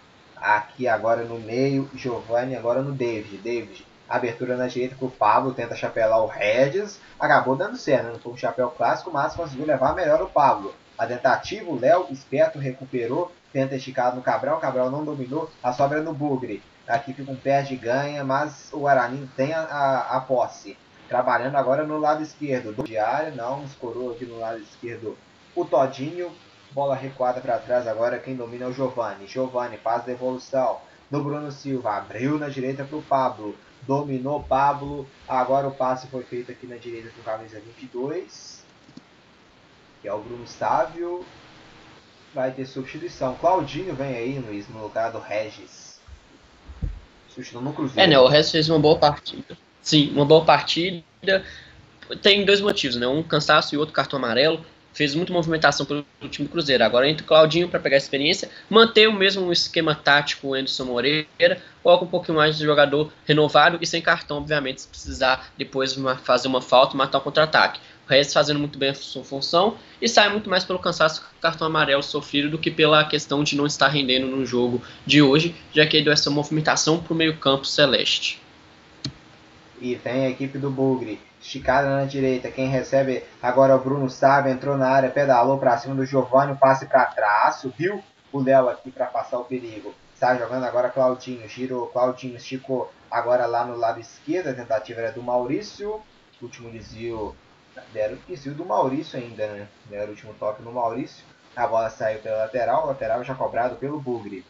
Aqui agora no meio, Giovanni agora no David. David, abertura na direita com o Pablo, tenta chapelar o Regis. Acabou dando certo, não foi um chapéu clássico, mas conseguiu levar melhor o Pablo. A tentativa, o Léo, esperto, recuperou, tenta esticar no Cabral, Cabral não dominou, a sobra no Bugre. Aqui fica um pé de ganha, mas o Guarani tem a, a, a posse. Trabalhando agora no lado esquerdo do diário, não, escorou aqui no lado esquerdo o Todinho, Bola recuada para trás agora, quem domina é o Giovani. Giovani faz devolução do Bruno Silva. Abriu na direita para o Pablo. Dominou Pablo. Agora o passe foi feito aqui na direita com camisa 22. Que é o Bruno Sávio. Vai ter substituição. Claudinho vem aí, Luiz, no lugar do Regis. Substituindo no Cruzeiro. É, né? O Regis fez uma boa partida. Sim, uma boa partida. Tem dois motivos, né? Um cansaço e outro cartão amarelo fez muita movimentação pelo time do Cruzeiro. Agora entra o Claudinho para pegar a experiência, manter o mesmo esquema tático o Anderson Moreira, coloca um pouquinho mais de jogador renovado e sem cartão, obviamente, se precisar depois fazer uma falta, matar um contra-ataque. O Reis fazendo muito bem a sua função e sai muito mais pelo cansaço cartão amarelo sofrido do que pela questão de não estar rendendo no jogo de hoje, já que ele deu essa movimentação para o meio-campo celeste. E tem a equipe do Bugre esticada na direita. Quem recebe agora é o Bruno Sávio, entrou na área, pedalou para cima do Giovanni, passe para trás, subiu o Léo aqui para passar o perigo. Está jogando agora Claudinho, girou, Claudinho esticou agora lá no lado esquerdo, a tentativa era do Maurício, último desvio, deram o desvio do Maurício ainda, né? Deram o último toque no Maurício, a bola saiu pela lateral, lateral já cobrado pelo Bugre.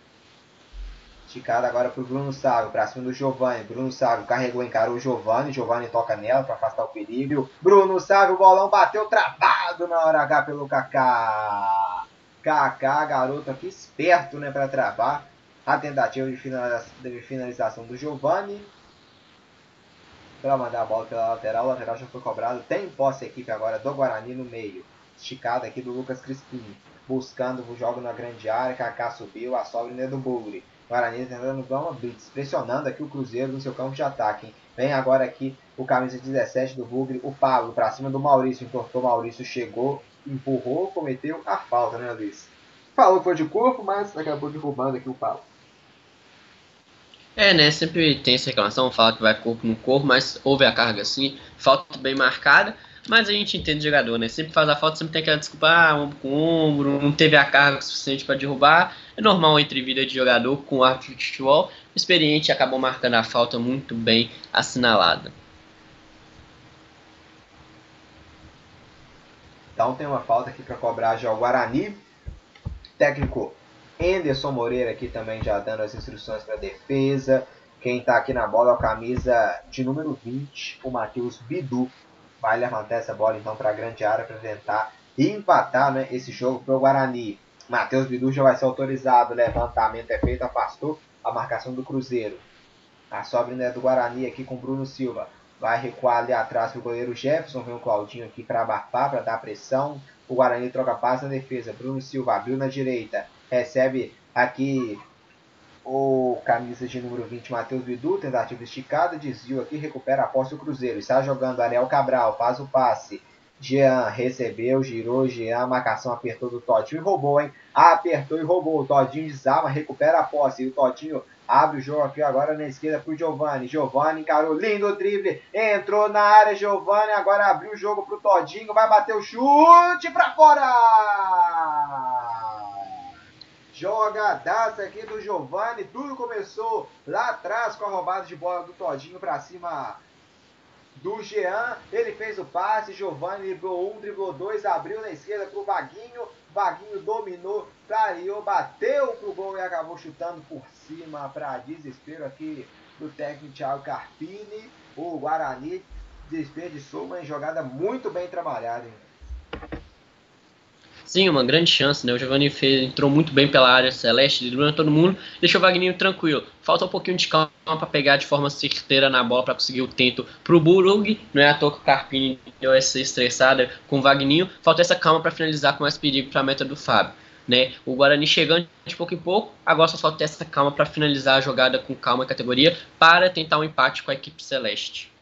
Esticada agora para o Bruno Sávio, para cima do Giovanni. Bruno Sávio carregou, encarou o Giovanni. Giovanni toca nela para afastar o perigo. Bruno Sávio, o bolão bateu travado na hora H pelo Kaká. Kaká, garoto aqui esperto né, para travar. A tentativa de, finalização do Giovanni. Para mandar a bola pela lateral. Lateral já foi cobrado. Tem posse a equipe agora do Guarani no meio. Esticada aqui do Lucas Crispim. Buscando o jogo na grande área. Kaká subiu. A sobra é do Bugre. Guarani tentando dar uma blitz, pressionando aqui o Cruzeiro no seu campo de ataque. Hein? Vem agora aqui o camisa 17 do Bugre, o Pablo, para cima do Maurício. Entortou Maurício, chegou, empurrou, cometeu a falta, né, Luiz? Falou que foi de corpo, mas acabou derrubando aqui o Pablo. É, né? Sempre tem essa reclamação, fala que vai corpo no corpo, mas houve a carga sim, falta bem marcada. Mas a gente entende o jogador, né? Sempre faz a falta, sempre tem aquela desculpa, ah, ombro com ombro, não teve a carga suficiente para derrubar. É normal entre vida de jogador com o árbitro de futebol. Experiente acabou marcando a falta muito bem assinalada. Então tem uma falta aqui para cobrar já o Guarani. Técnico Anderson Moreira aqui também já dando as instruções para defesa. Quem está aqui na bola é o camisa de número 20, o Matheus Bidu vai levantar essa bola então para a grande área para tentar empatar né, esse jogo para o Guarani. Matheus Bidu já vai ser autorizado, levantamento é feito, afastou a marcação do Cruzeiro. A sobra ainda é do Guarani aqui com Bruno Silva. Vai recuar ali atrás para o goleiro Jefferson, vem o Claudinho aqui para abafar, para dar pressão. O Guarani troca passe na defesa. Bruno Silva abriu na direita. Recebe aqui o camisa de número 20, Matheus Bidu, tentativa esticada, desvio aqui, recupera a posse do Cruzeiro. Está jogando Ariel Cabral, faz o passe. Jean recebeu, girou, Jean, marcação apertou do Todinho e roubou, hein? Apertou e roubou. O Todinho desarma, recupera a posse. E o Todinho abre o jogo aqui agora na esquerda pro Giovanni. Giovanni encarou, lindo drible, entrou na área, Giovanni agora abriu o jogo pro Todinho, vai bater o chute pra fora! Jogadaça aqui do Giovani. Tudo começou lá atrás com a roubada de bola do Todinho para cima do Jean. Ele fez o passe. Giovani driblou um, driblou dois, abriu na esquerda para o Vaguinho. Vaguinho dominou, clareou, bateu pro gol e acabou chutando por cima para desespero aqui do técnico Thiago Carpini. O Guarani desperdiçou uma jogada muito bem trabalhada. Hein? Sim, uma grande chance, né? O Giovanni fez, entrou muito bem pela área celeste, driblando todo mundo, deixou o Wagninho tranquilo. Falta um pouquinho de calma para pegar de forma certeira na bola para conseguir o tento pro Burug. Não é à toa que o Carpini deu essa estressada com o Wagninho. Falta essa calma para finalizar com mais perigo para a meta do Fábio. Né? O Guarani chegando de pouco em pouco, agora só falta essa calma para finalizar a jogada com calma e categoria para tentar um empate com a equipe celeste.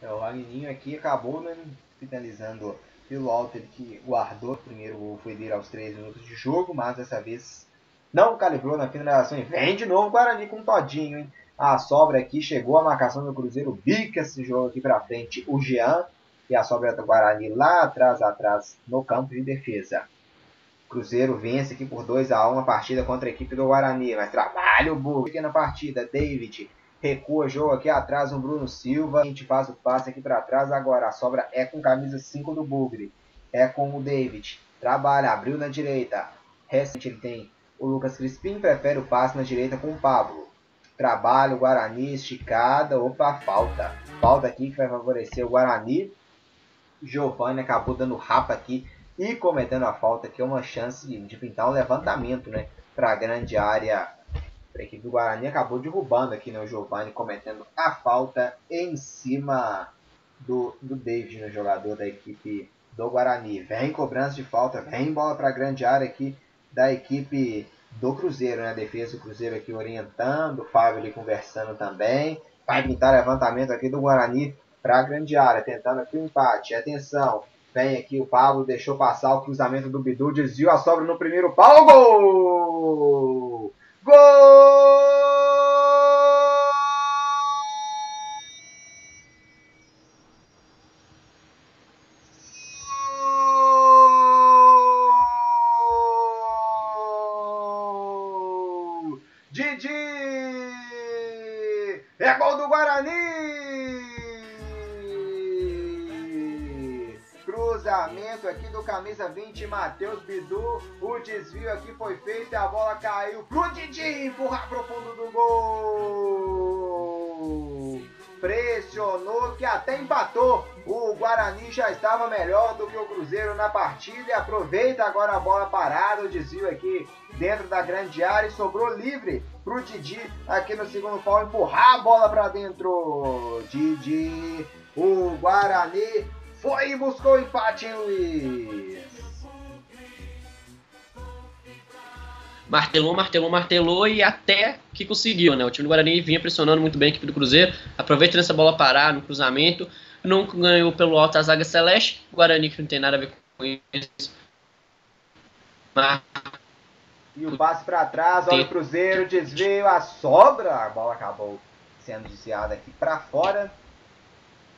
É, o Wagninho aqui acabou né, finalizando pelo Alter que guardou o primeiro gol foi dele aos 3 minutos de jogo, mas dessa vez não calibrou na finalização e vem de novo o Guarani com todinho, hein? A sobra aqui chegou a marcação do Cruzeiro, bica esse jogo aqui para frente o Jean e a sobra do Guarani lá atrás, atrás no campo de defesa. Cruzeiro vence aqui por 2 a 1 a partida contra a equipe do Guarani, mas trabalha o burro na partida. David recua jogo aqui atrás o Bruno Silva. A gente faz o passe aqui para trás agora. A sobra é com camisa 5 do Bugre. É com o David. Trabalha, abriu na direita. Recente ele tem o Lucas Crispim. Prefere o passe na direita com o Pablo. Trabalha o Guarani, esticada. Opa, falta. Falta aqui que vai favorecer o Guarani. Giovanni acabou dando rapa aqui e cometendo a falta que é uma chance de pintar um levantamento, né? Para a grande área a equipe do Guarani acabou derrubando aqui né, o Giovanni, cometendo a falta em cima do, do David, no jogador da equipe do Guarani. Vem cobrança de falta, vem bola para a grande área aqui da equipe do Cruzeiro, né? A defesa do Cruzeiro aqui orientando, o Fábio ali conversando também. Vai pintar levantamento aqui do Guarani para a grande área, tentando aqui o um empate. Atenção, vem aqui o Pablo, deixou passar o cruzamento do Bidu, desviou a sobra no primeiro pau, gol! Gol! Didi! É gol do Guarani! Cruzamento aqui do camisa 20, Matheus E aproveita agora a bola parada. O desvio aqui dentro da grande área e sobrou livre pro Didi aqui no segundo pau empurrar a bola para dentro. Didi, o Guarani foi e buscou o empate, hein, Luiz? martelou, martelou, martelou e até que conseguiu, né? O time do Guarani vinha pressionando muito bem a equipe do Cruzeiro, aproveita nessa bola parar no cruzamento, não ganhou pelo alto a zaga celeste, o Guarani que não tem nada a ver isso. Mas... E o passe para trás, olha o Cruzeiro, desvio, a sobra, a bola acabou sendo desviada aqui para fora.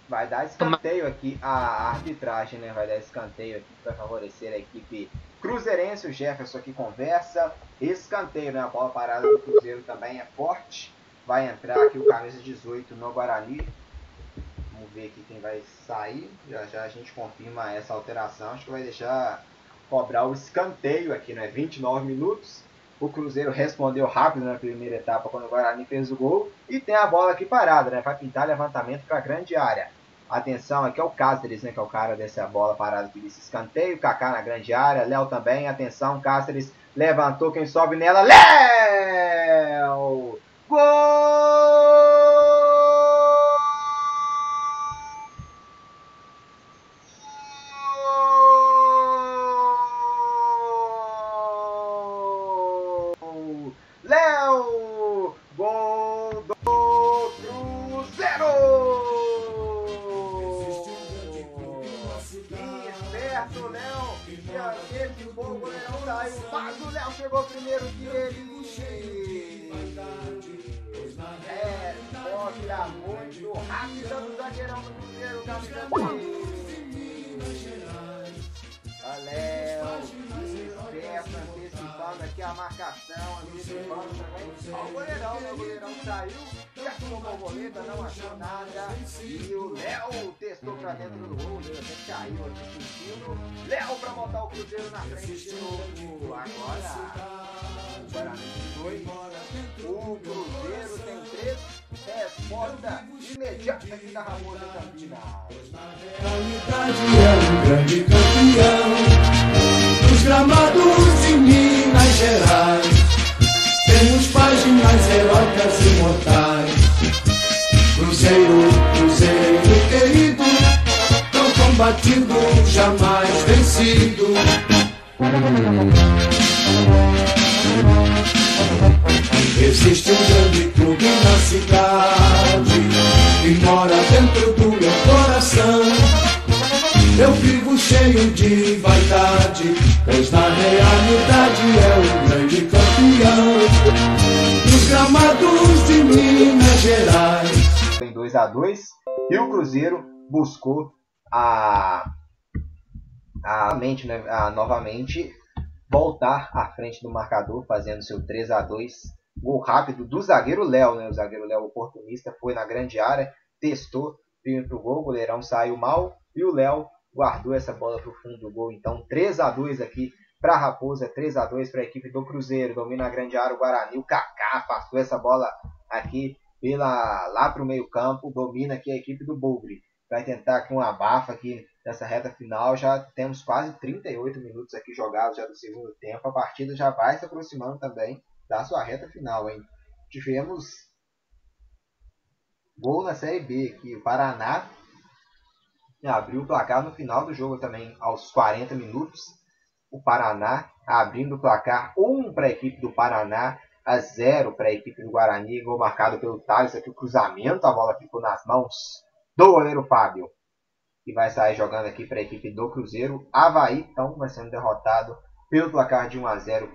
Vai dar escanteio aqui a arbitragem, né? Vai dar escanteio aqui para favorecer a equipe cruzeirense. O Jefferson aqui conversa. Escanteio, né? A bola parada do Cruzeiro também é forte. Vai entrar aqui o camisa 18 no Guarani. Vamos ver aqui quem vai sair. Já já a gente confirma essa alteração. Acho que vai deixar cobrar o escanteio aqui, né? 29 minutos. O Cruzeiro respondeu rápido na primeira etapa quando o Guarani fez o gol. E tem a bola aqui parada, né? Vai pintar levantamento para a grande área. Atenção, aqui é o Cáceres, né? Que é o cara dessa bola parada aqui desse escanteio. Kaká na grande área. Léo também. Atenção, Cáceres levantou. Quem sobe nela? Léo! Gol! Arboleda não achou nada e o Léo testou pra dentro do gol, a gente caiu aqui sentindo. Léo pra botar o Cruzeiro na frente de novo. Agora, agora Guarani. O Cruzeiro tem três. É Resposta imediata aqui da Na Campina. É um grande campeão. Os gramados de Minas Gerais. Temos páginas heróicas imortais. Cruzeiro, Cruzeiro querido, tão combatido, jamais vencido. Existe um grande clube na cidade que mora dentro do meu coração. Eu vivo cheio de vaidade, pois na realidade é o grande campeão. Nos gramados de Minas Gerais buscou a, a, mente, né, a novamente voltar à frente do marcador, fazendo seu 3 a 2 Gol rápido do zagueiro Léo, né? O zagueiro Léo oportunista foi na grande área, testou, veio pro gol, o goleirão saiu mal e o Léo guardou essa bola pro fundo do gol. Então 3 a 2 aqui para a Raposa, 3 a 2 para a equipe do Cruzeiro. Domina a grande área o Guarani, o Kaká passou essa bola aqui pela lá para o meio campo, domina aqui a equipe do Bugre vai tentar com um abafa aqui nessa reta final. Já temos quase 38 minutos aqui jogados já do segundo tempo. A partida já vai se aproximando também da sua reta final, hein? Tivemos gol na Série B aqui. O Paraná abriu o placar no final do jogo também, aos 40 minutos. O Paraná abrindo o placar 1 para a equipe do Paraná, a 0 para a equipe do Guarani. Gol marcado pelo Thales aqui, o cruzamento, a bola ficou nas mãos do goleiro Fábio. Que vai sair jogando aqui para a equipe do Cruzeiro. Havaí, então, vai sendo derrotado pelo placar de 1 a 0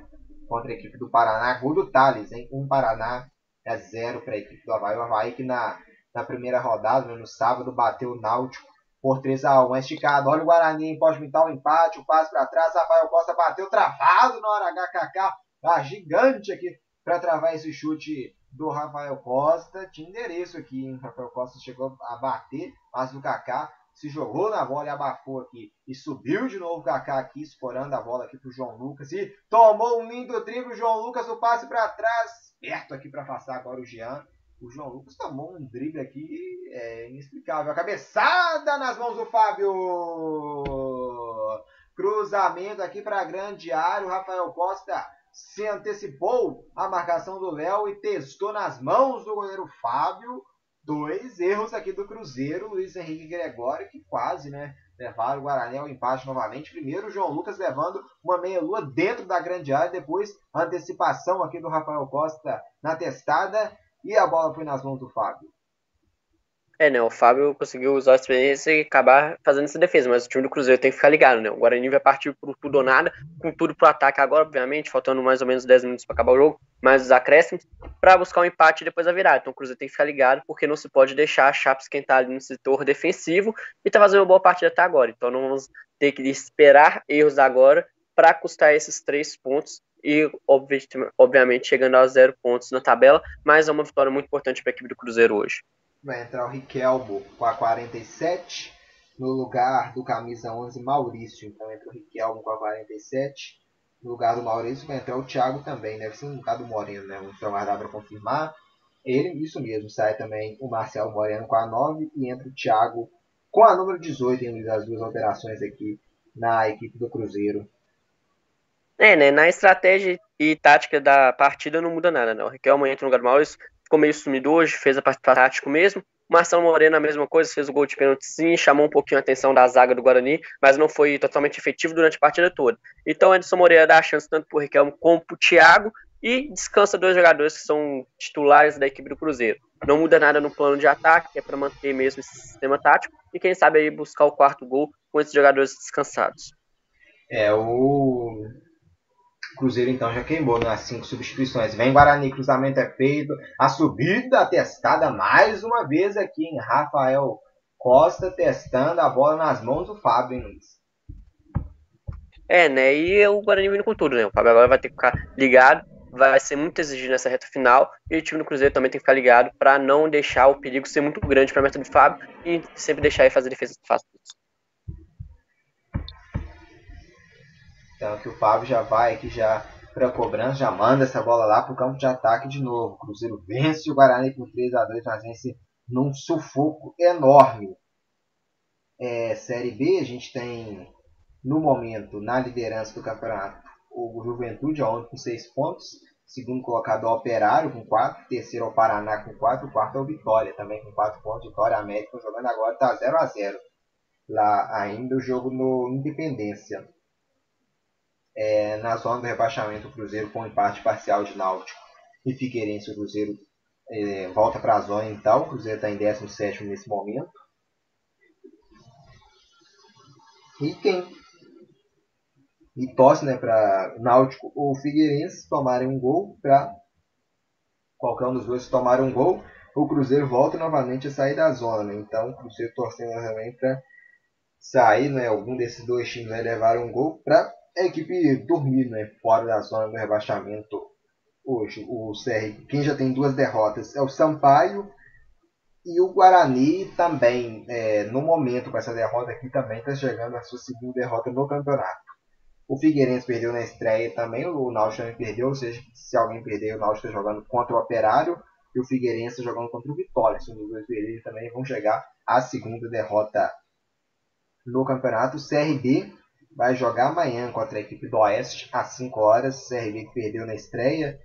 contra a equipe do Paraná. Gol do Thales, hein? 1 Paraná é 0 para a equipe do Havaí. O Havaí que na, na primeira rodada, né, no sábado, bateu o Náutico por 3 a 1 é esticado. Olha o Guarani, pode pintar o um empate, o passe para trás. Rafael Costa bateu travado na hora HKK. Tá gigante aqui para travar esse chute do Rafael Costa. Tinha endereço aqui, hein? Rafael Costa chegou a bater, mas o Kaká se jogou na bola e abafou aqui. E subiu de novo o Kaká aqui, escorando a bola aqui pro João Lucas. E tomou um lindo drible. João Lucas, o passe para trás. Perto aqui para passar agora o Jean. O João Lucas tomou um drible aqui é, inexplicável. A cabeçada nas mãos do Fábio. Cruzamento aqui para a grande área. O Rafael Costa se antecipou a marcação do Léo e testou nas mãos do goleiro Fábio. Dois erros aqui do Cruzeiro, Luiz Henrique Gregório, que quase né, levaram o Guarani ao empate novamente. Primeiro João Lucas levando uma meia-lua dentro da grande área, depois antecipação aqui do Rafael Costa na testada e a bola foi nas mãos do Fábio. É, né? O Fábio conseguiu usar a experiência e acabar fazendo essa defesa, mas o time do Cruzeiro tem que ficar ligado, né? O Guarani vai partir por tudo ou nada, com tudo pro ataque agora, obviamente, faltando mais ou menos 10 minutos para acabar o jogo, mais os acréscimos, para buscar um empate e depois a virada. Então o Cruzeiro tem que ficar ligado, porque não se pode deixar a Chape esquentar ali no setor defensivo e tá fazendo uma boa partida até agora. Então não vamos ter que esperar erros agora para custar esses três pontos e, obviamente, chegando a zero pontos na tabela, mas é uma vitória muito importante para a equipe do Cruzeiro hoje vai entrar o Riquelmo com a 47, no lugar do camisa 11 Maurício. Então entra o Riquelmo com a 47. No lugar do Maurício vai entrar o Thiago também, deve ser no lugar do Moreno, né? Vamos aguardar para confirmar. Ele, isso mesmo, sai também o Marcelo Moreno com a 9 e entra o Thiago com a número 18 em as duas alterações aqui na equipe do Cruzeiro. É, né? Na estratégia e tática da partida não muda nada, né? O Riquelmo entra no lugar do Maurício, ficou meio sumido hoje, fez a partida tático mesmo. Marcelo Moreno, a mesma coisa, fez o gol de pênalti sim, chamou um pouquinho a atenção da zaga do Guarani, mas não foi totalmente efetivo durante a partida toda. Então, Edson Moreira dá a chance tanto para o Riquelme como para o Thiago e descansa dois jogadores que são titulares da equipe do Cruzeiro. Não muda nada no plano de ataque, é para manter mesmo esse sistema tático e quem sabe aí buscar o quarto gol com esses jogadores descansados. É, o Cruzeiro então já queimou nas cinco substituições. Vem Guarani, cruzamento é feito. A subida testada mais uma vez aqui em Rafael Costa testando a bola nas mãos do Fábio, hein, Luiz? É, né? E o Guarani vindo com tudo, né? O Fábio agora vai ter que ficar ligado, vai ser muito exigido nessa reta final. E o time do Cruzeiro também tem que ficar ligado para não deixar o perigo ser muito grande para a meta do Fábio e sempre deixar ele fazer defesas fáceis. Então que o Fábio já vai aqui já para cobrança, já manda essa bola lá para o campo de ataque de novo. O Cruzeiro vence o Guarani por 3 a 2 mas vence num sufoco enorme. É, Série B, a gente tem no momento na liderança do campeonato o Juventude ontem com 6 pontos, segundo colocado o Operário com 4, terceiro é o Paraná com 4, quarto é o Vitória também com 4 pontos, Vitória América jogando agora está 0 a 0 lá ainda o jogo no Independência é, na zona do rebaixamento, o Cruzeiro com um empate parcial de Náutico e Figueirense. O Cruzeiro é, volta para a zona então. O Cruzeiro está em 17 nesse momento. E quem e torce né, para Náutico ou Figueirense tomarem um gol para qualquer um dos dois tomar um gol, o Cruzeiro volta novamente a sair da zona. Né? Então o Cruzeiro torcendo também para sair, né, algum desses dois times vai levar um gol para a equipe dormir né, fora da zona do rebaixamento hoje. O CR, quem já tem duas derrotas é o Sampaio e o Guarani também, é, no momento com essa derrota aqui, também está chegando a sua segunda derrota no campeonato. O Figueirense perdeu na estreia também, o Náutico também perdeu, ou seja, se alguém perder, o Náutico está jogando contra o Operário e o Figueirense está jogando contra o Vitória. Se os dois perderem também vão chegar à segunda derrota no campeonato. O CRB vai jogar amanhã contra a equipe do Oeste às 5 horas. CRB que perdeu na estreia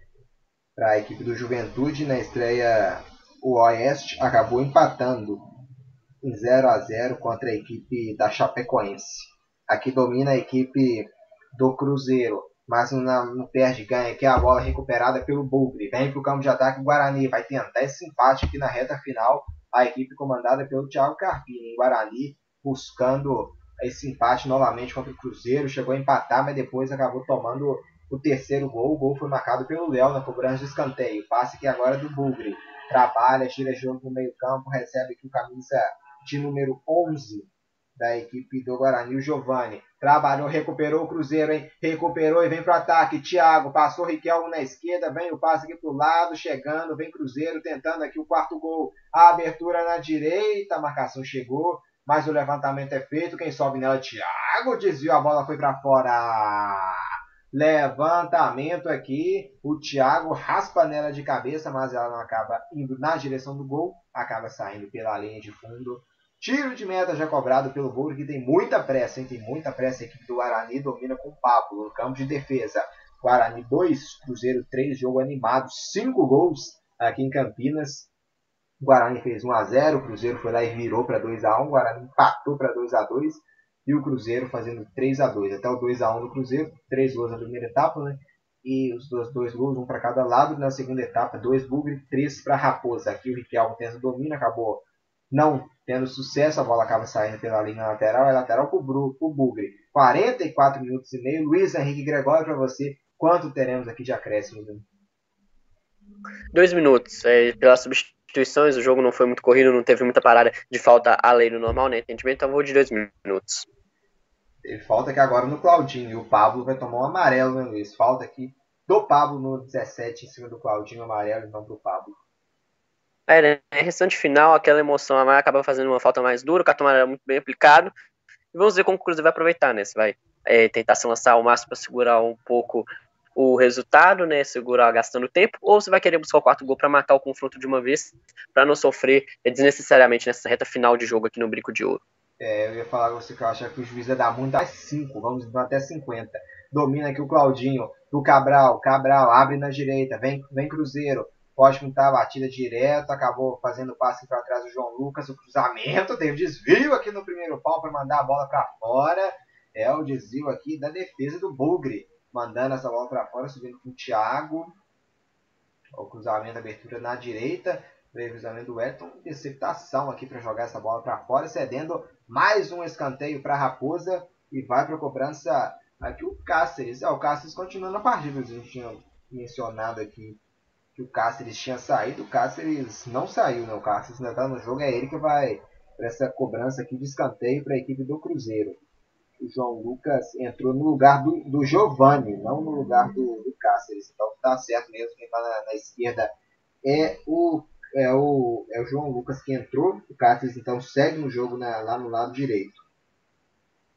para a equipe do Juventude. Na estreia, o Oeste acabou empatando em 0 a 0 contra a equipe da Chapecoense. Aqui domina a equipe do Cruzeiro, mas não, perde ganha, que é a bola recuperada pelo Bugre. Vem para o campo de ataque o Guarani, vai tentar esse empate aqui na reta final. A equipe comandada pelo Thiago Carpini, Guarani, buscando esse empate novamente contra o Cruzeiro, chegou a empatar, mas depois acabou tomando o terceiro gol. O gol foi marcado pelo Léo na cobrança de escanteio. Passe que agora do Bugre. Trabalha, tira jogo no meio campo, recebe aqui o camisa de número 11 da equipe do Guarani, o Giovani. Trabalhou, recuperou o Cruzeiro, hein? Recuperou e vem pro ataque. Thiago passou Riquelmo na esquerda, vem o passe aqui pro lado, chegando, vem Cruzeiro tentando aqui o quarto gol. A abertura na direita, a marcação chegou mas o levantamento é feito. Quem sobe nela? Thiago desviou, a bola foi para fora. Levantamento aqui. O Thiago raspa nela de cabeça, mas ela não acaba indo na direção do gol. Acaba saindo pela linha de fundo. Tiro de meta já cobrado pelo Bouro, que tem muita pressa, hein? Tem muita pressa. A equipe do Guarani domina com o Pablo no campo de defesa. Guarani 2, Cruzeiro 3, jogo animado. 5 gols aqui em Campinas. O Guarani fez 1 a 0 o Cruzeiro foi lá e virou para 2 a 1 o Guarani empatou para 2 a 2 e o Cruzeiro fazendo 3 a 2 Até o 2 a 1 do Cruzeiro, três gols na primeira etapa, né? E os dois, dois gols, um para cada lado. Na segunda etapa, dois Bugre, três para Raposa. Aqui o Riquelme tenta o domínio, acabou não tendo sucesso, a bola acaba saindo pela linha lateral, é lateral para o Bugre. 44 minutos e meio. Luiz Henrique Gregório para você. Quanto teremos aqui de acréscimo? Dois minutos. É, pelas substituições, o jogo não foi muito corrido, não teve muita parada de falta além do normal, né? Entendimento, então vou de dois minutos. Teve falta aqui agora no Claudinho. E o Pablo vai tomar um amarelo, né, Luiz? Falta aqui do Pablo no 17 em cima do Claudinho, amarelo, então pro Pablo. É, né? Restante final, aquela emoção a mais acaba fazendo uma falta mais dura, o cartão amarelo é muito bem aplicado. E vamos ver como o Cruzeiro vai aproveitar, né? Se vai é, tentar se lançar ao máximo para segurar um pouco o resultado, né? Segurar gastando tempo, ou se vai querer buscar o quarto gol para matar o confronto de uma vez, para não sofrer desnecessariamente nessa reta final de jogo aqui no Brico de Ouro. É, eu ia falar com você que eu acho que o juiz ia dar muito mais 5, vamos até 50. Domina aqui o Claudinho, do Cabral, Cabral abre na direita, vem, vem Cruzeiro, pode pintar a batida direto, acabou fazendo passe para trás do João Lucas, o cruzamento, teve desvio aqui no primeiro pau para mandar a bola para fora. É o desvio aqui da defesa do Bugre, mandando essa bola para fora, subindo com o Thiago. O cruzamento, abertura na direita, previsamento do Elton, interceptação aqui para jogar essa bola para fora, cedendo mais um escanteio para a Raposa e vai para a cobrança aqui o Cáceres. É, o Cáceres continuando a partida, a gente tinha mencionado aqui que o Cáceres tinha saído, o Cáceres não saiu, né? O Cáceres ainda está no jogo, é ele que vai para essa cobrança aqui de escanteio para a equipe do Cruzeiro. João Lucas entrou no lugar do, do Giovanni, não no lugar do, do Cáceres. Então tá certo mesmo, quem está na, na, esquerda é o, é, o, é o João Lucas que entrou. O Cáceres então segue no jogo na, lá no lado direito.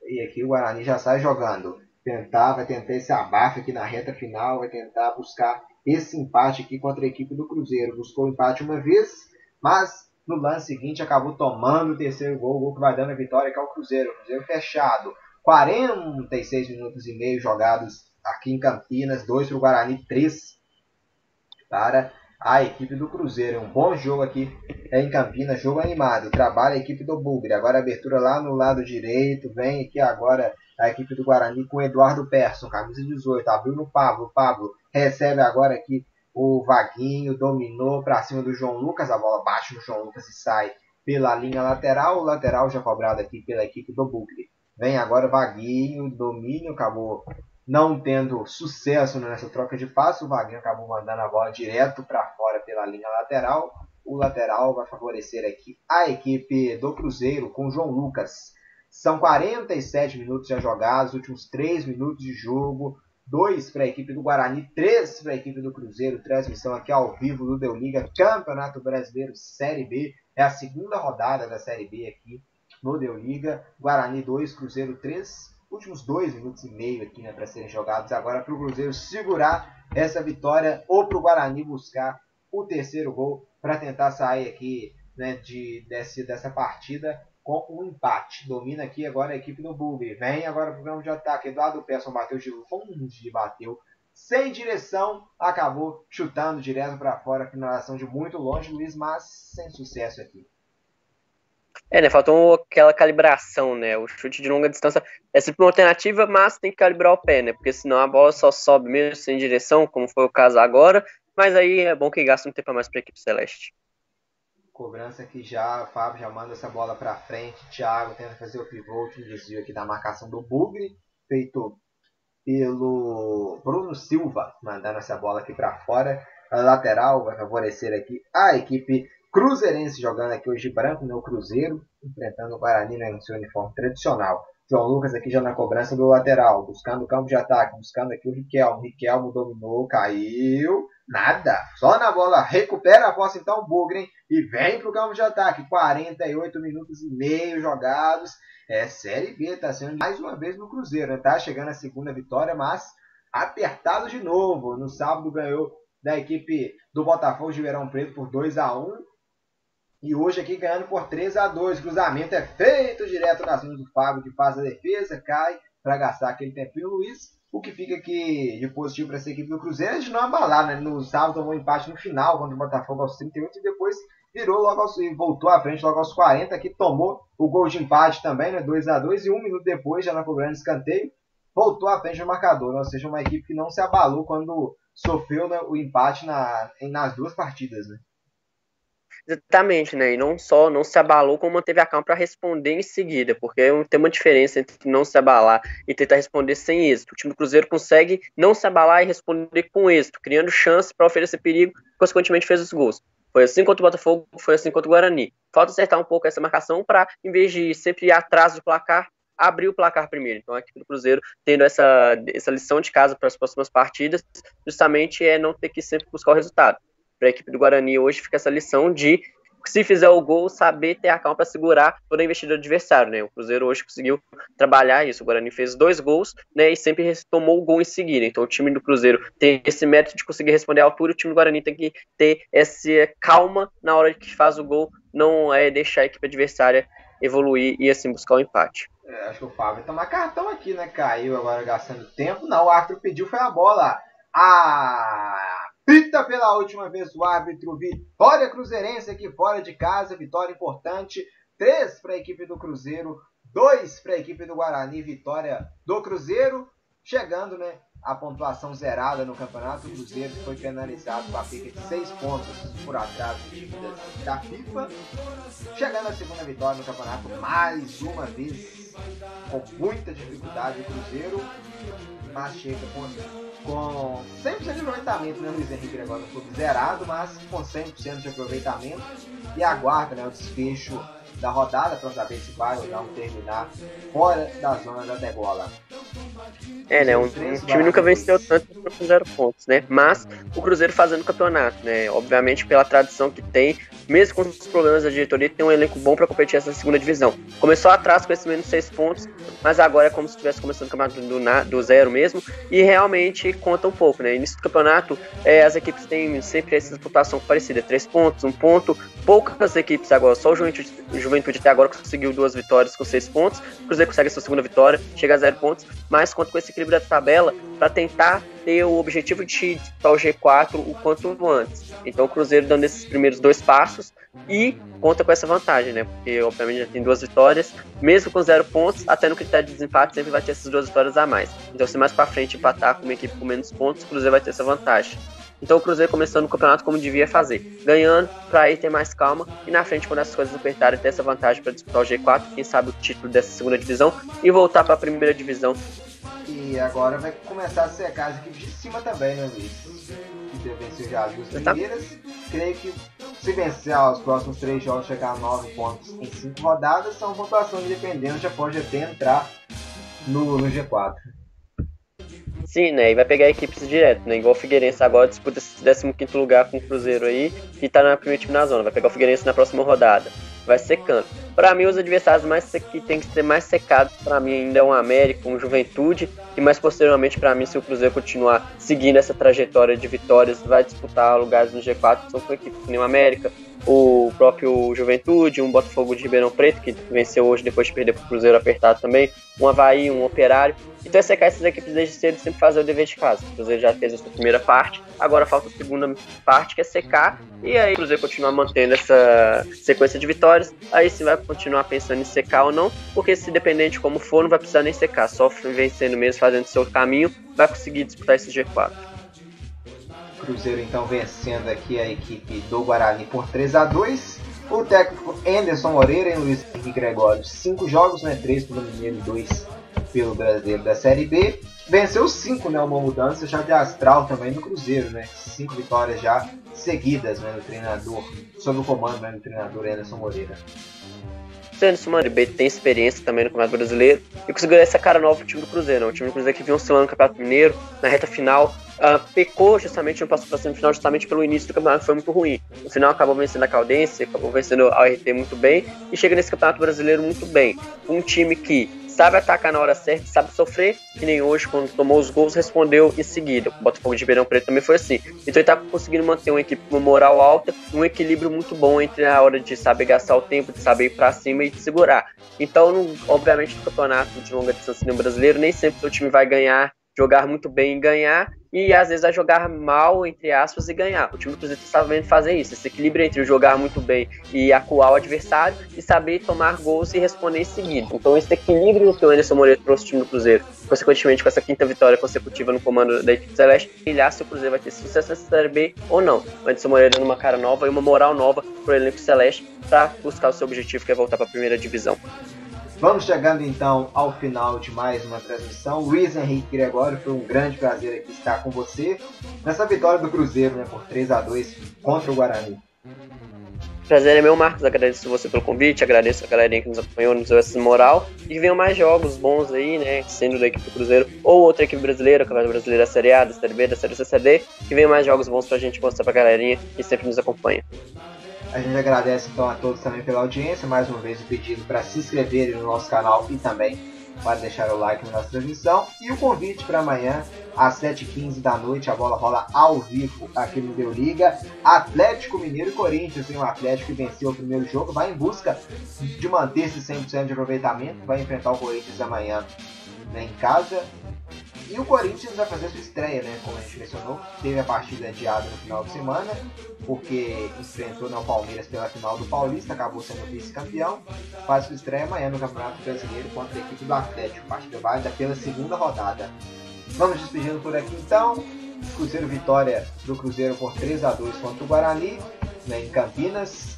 E aqui o Guarani já sai jogando. Tentar, vai tentar esse abafo aqui na reta final, vai tentar buscar esse empate aqui contra a equipe do Cruzeiro. Buscou o empate uma vez, mas no lance seguinte acabou tomando o terceiro gol, o gol que vai dando a vitória que é o Cruzeiro. Cruzeiro fechado. 46 minutos e meio jogados aqui em Campinas, 2 para o Guarani, 3 para a equipe do Cruzeiro. Um bom jogo aqui em Campinas, jogo animado. Trabalha a equipe do Bugre. Agora abertura lá no lado direito. Vem aqui agora a equipe do Guarani com Eduardo Persson, camisa 18. Abriu no Pablo. Pablo recebe agora aqui o Vaguinho, dominou para cima do João Lucas. A bola bate no João Lucas e sai pela linha lateral. O lateral já cobrado aqui pela equipe do Bugre. Vem agora Vaguinho, domínio, acabou não tendo sucesso nessa troca de passe. O Vaguinho acabou mandando a bola direto para fora pela linha lateral. O lateral vai favorecer aqui a equipe do Cruzeiro com João Lucas. São 47 minutos já jogados, últimos 3 minutos de jogo. 2 para a equipe do Guarani, 3 para a equipe do Cruzeiro. Transmissão aqui ao vivo do Deu Liga, Campeonato Brasileiro Série B. É a segunda rodada da Série B aqui no Deu Liga. Guarani 2, Cruzeiro 3. Últimos 2 minutos e meio aqui né, para serem jogados. Agora para o Cruzeiro segurar essa vitória ou para o Guarani buscar o terceiro gol para tentar sair aqui né, de, desse, dessa partida com um empate. Domina aqui agora a equipe do Bugre. Vem agora o campo de ataque. Eduardo Persson bateu de longe, bateu sem direção, acabou chutando direto para fora. Finalização de muito longe, Luiz, mas sem sucesso aqui. É, né? Faltou aquela calibração, né? O chute de longa distância é sempre uma alternativa, mas tem que calibrar o pé, né? Porque senão a bola só sobe mesmo sem direção, como foi o caso agora. Mas aí é bom que gasta um tempo a mais para a equipe celeste. Cobrança aqui já, Fábio já manda essa bola para frente. Thiago tenta fazer o pivô, o desvio aqui da marcação do Bugre, feito pelo Bruno Silva, mandando essa bola aqui para fora. A lateral vai favorecer aqui a equipe cruzeirense jogando aqui hoje branco no Cruzeiro, enfrentando o Guarani no seu uniforme tradicional. João Lucas aqui já na cobrança do lateral, buscando o campo de ataque, buscando aqui o Riquelmo. Riquelmo dominou, caiu, nada. Só na bola, recupera a posse então o Bugren e vem para o campo de ataque. 48 minutos e meio jogados. É Série B, tá sendo mais uma vez no Cruzeiro, né? Tá chegando a segunda vitória, mas apertado de novo. No sábado ganhou da equipe do Botafogo de Verão Preto por 2 a 1 e hoje aqui ganhando por 3 a 2 Cruzamento é feito direto nas mãos do Fábio, que faz a defesa, cai para gastar aquele tempinho Luiz. O que fica aqui de positivo para essa equipe do Cruzeiro é de não abalar, né? No sábado tomou um empate no final contra o Botafogo aos 38 e depois virou logo aos, e voltou à frente logo aos 40, que tomou o gol de empate também, né, 2 a 2 e um minuto depois, já na cobrando escanteio, voltou à frente do marcador, né, ou seja, uma equipe que não se abalou quando sofreu né, o empate na, nas duas partidas. Né. Exatamente, né? E não só não se abalou, como manteve a calma para responder em seguida, porque tem uma diferença entre não se abalar e tentar responder sem êxito. O time do Cruzeiro consegue não se abalar e responder com êxito, criando chance para oferecer perigo, consequentemente fez os gols. Foi assim contra o Botafogo, foi assim contra o Guarani. Falta acertar um pouco essa marcação para, em vez de sempre ir atrás do placar, abrir o placar primeiro. Então, a equipe do Cruzeiro, tendo essa, essa lição de casa para as próximas partidas, justamente é não ter que sempre buscar o resultado para a equipe do Guarani hoje fica essa lição de se fizer o gol, saber ter a calma para segurar toda a investida do adversário, né? O Cruzeiro hoje conseguiu trabalhar isso. O Guarani fez dois gols, né? E sempre tomou o gol em seguida. Então o time do Cruzeiro tem esse método de conseguir responder à altura. O time do Guarani tem que ter essa calma na hora que faz o gol, não é deixar a equipe adversária evoluir e assim buscar o empate. É, acho que o Fábio tomar cartão aqui, né? Caiu agora gastando tempo. Não, o árbitro pediu foi a bola. Ah, Pita pela última vez o árbitro. Vitória Cruzeirense aqui fora de casa. Vitória importante. 3 para a equipe do Cruzeiro. 2 para a equipe do Guarani. Vitória do Cruzeiro. Chegando, né? A pontuação zerada no campeonato. O Cruzeiro foi penalizado com a pica de 6 pontos por atraso de dívidas da FIFA. Chegando a segunda vitória no campeonato. Mais uma vez. Com muita dificuldade o Cruzeiro. Mas chega com com 100% de aproveitamento, né, Luiz Henrique? Agora no clube zerado, mas com 100% de aproveitamento e aguarda né, o desfecho da rodada para saber se vai ou não terminar fora da zona da degola. É, né? Um, um time nunca venceu tanto com zero pontos, né? Mas o Cruzeiro fazendo campeonato, né? Obviamente pela tradição que tem, mesmo com os problemas da diretoria, tem um elenco bom para competir essa segunda divisão. Começou atrás com esse menos seis pontos, mas agora é como se estivesse começando o campeonato do, do, zero mesmo, e realmente conta um pouco, né? Início do campeonato, é, as equipes têm sempre essa disputação parecida, três pontos, um ponto, poucas equipes agora, só o Juventude, o Juventude até agora conseguiu duas vitórias com seis pontos, o Cruzeiro consegue sua segunda vitória, chega a zero pontos, mas conta com esse equilíbrio da tabela para tentar ter o objetivo de disputar o G4 o quanto antes. Então o Cruzeiro dando esses primeiros dois passos e conta com essa vantagem, né? Porque obviamente já tem duas vitórias, mesmo com zero pontos, até no critério de desempate sempre vai ter essas duas vitórias a mais. Então se mais para frente empatar com uma equipe com menos pontos, o Cruzeiro vai ter essa vantagem. Então o Cruzeiro começando o campeonato como devia fazer, ganhando para aí ter mais calma e na frente quando as coisas apertarem ter essa vantagem para disputar o G4, quem sabe o título dessa segunda divisão e voltar para a primeira divisão. E agora vai começar a secar as equipes de cima também, né, Luiz? Que venceu já as duas primeiras. Creio que se vencer os próximos três jogos, chegar a nove pontos em cinco rodadas, são pontuação independente, já pode até entrar no, no G4. Sim, né? E vai pegar equipes direto, né? Igual o Figueirense agora disputa esse 15 lugar com o Cruzeiro aí e tá na primeira time na zona. Vai pegar o Figueirense na próxima rodada. Vai secando. Para mim, os adversários mais que tem que ser mais secados, para mim, ainda é um América, um Juventude, e mais posteriormente, para mim, se o Cruzeiro continuar seguindo essa trajetória de vitórias, vai disputar lugares no G4, são com equipes como o América, o próprio Juventude, um Botafogo de Ribeirão Preto, que venceu hoje depois de perder para o Cruzeiro apertado também, um Havaí, um Operário. Então é secar essas equipes desde cedo sempre fazer o dever de casa. O Cruzeiro já fez a sua primeira parte, agora falta a segunda parte, que é secar, e aí o Cruzeiro continuar mantendo essa sequência de vitórias, aí sim vai continuar pensando em secar ou não, porque se dependente de como for, não vai precisar nem secar, só vencendo mesmo, fazendo seu caminho, vai conseguir disputar esse G4. Cruzeiro então vencendo aqui a equipe do Guarani por 3 a 2 O técnico Anderson Moreira e Luiz Henrique Gregório, 5 jogos, né? 3 pelo Mineiro e 2 pelo Brasileiro da Série B. Venceu 5, né? Uma mudança já de astral também no Cruzeiro, né? 5 vitórias já seguidas né, no treinador, sob o comando né, do treinador Anderson Moreira. O Anderson Moreira tem experiência também no Campeonato Brasileiro e conseguiu essa cara nova pro time do Cruzeiro. Né? O time do Cruzeiro que vinha oscilando no Campeonato Mineiro, na reta final, uh, pecou justamente, não passou para semifinal justamente pelo início do campeonato, que foi muito ruim. No final acabou vencendo a Caldense, acabou vencendo a RT muito bem e chega nesse campeonato brasileiro muito bem. Um time que sabe atacar na hora certa, sabe sofrer, que nem hoje, quando tomou os gols, respondeu em seguida. O Botafogo de Ribeirão Preto também foi assim. Então ele tá conseguindo manter uma equipe com moral alta, um equilíbrio muito bom entre a hora de saber gastar o tempo, de saber ir pra cima e de segurar. Então, no, obviamente, no campeonato de longa distância no brasileiro, nem sempre o time vai ganhar jogar muito bem e ganhar, e às vezes vai jogar mal, entre aspas, e ganhar. O time do Cruzeiro está sabendo fazer isso, esse equilíbrio entre jogar muito bem e acuar o adversário e saber tomar gols e responder em seguida. Então esse equilíbrio que o Anderson Moreira trouxe ao time do Cruzeiro, consequentemente com essa quinta vitória consecutiva no comando da equipe celeste, ilhar se o Cruzeiro vai ter sucesso nessa Série B ou não. O Anderson Moreira numa cara nova e uma moral nova para o elenco celeste para buscar o seu objetivo que é voltar para a primeira divisão. Vamos chegando então ao final de mais uma transmissão. Luiz Henrique Gregório, foi um grande prazer aqui estar com você nessa vitória do Cruzeiro né, por 3 a 2 contra o Guarani. Prazer é meu, Marcos. Agradeço você pelo convite, agradeço a galerinha que nos acompanhou, nos deu essa moral. E venham mais jogos bons aí, né? Sendo da equipe do Cruzeiro ou outra equipe brasileira, vai brasileira da Série A, da Série B, da Série C, CD. Que venham mais jogos bons pra gente mostrar pra galerinha que sempre nos acompanha. A gente agradece então a todos também pela audiência. Mais uma vez o pedido para se inscreverem no nosso canal e também para deixar o like na nossa transmissão. E o convite para amanhã, às 7h15 da noite, a bola rola ao vivo aqui no Deu Liga. Atlético Mineiro e Corinthians, hein? o Atlético que venceu o primeiro jogo, vai em busca de manter esse 100% de aproveitamento, vai enfrentar o Corinthians amanhã né, em casa. E o Corinthians vai fazer sua estreia, né? Como a gente mencionou, teve a partida adiada no final de semana, porque enfrentou né, o Palmeiras pela final do Paulista, acabou sendo vice-campeão. Faz sua estreia amanhã no Campeonato Brasileiro contra a equipe do Atlético, partida válida pela segunda rodada. Vamos despedindo por aqui então. Cruzeiro vitória do Cruzeiro por 3 a 2 contra o Guarani, né, em Campinas.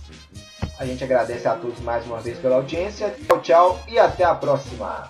A gente agradece a todos mais uma vez pela audiência. Tchau, tchau e até a próxima.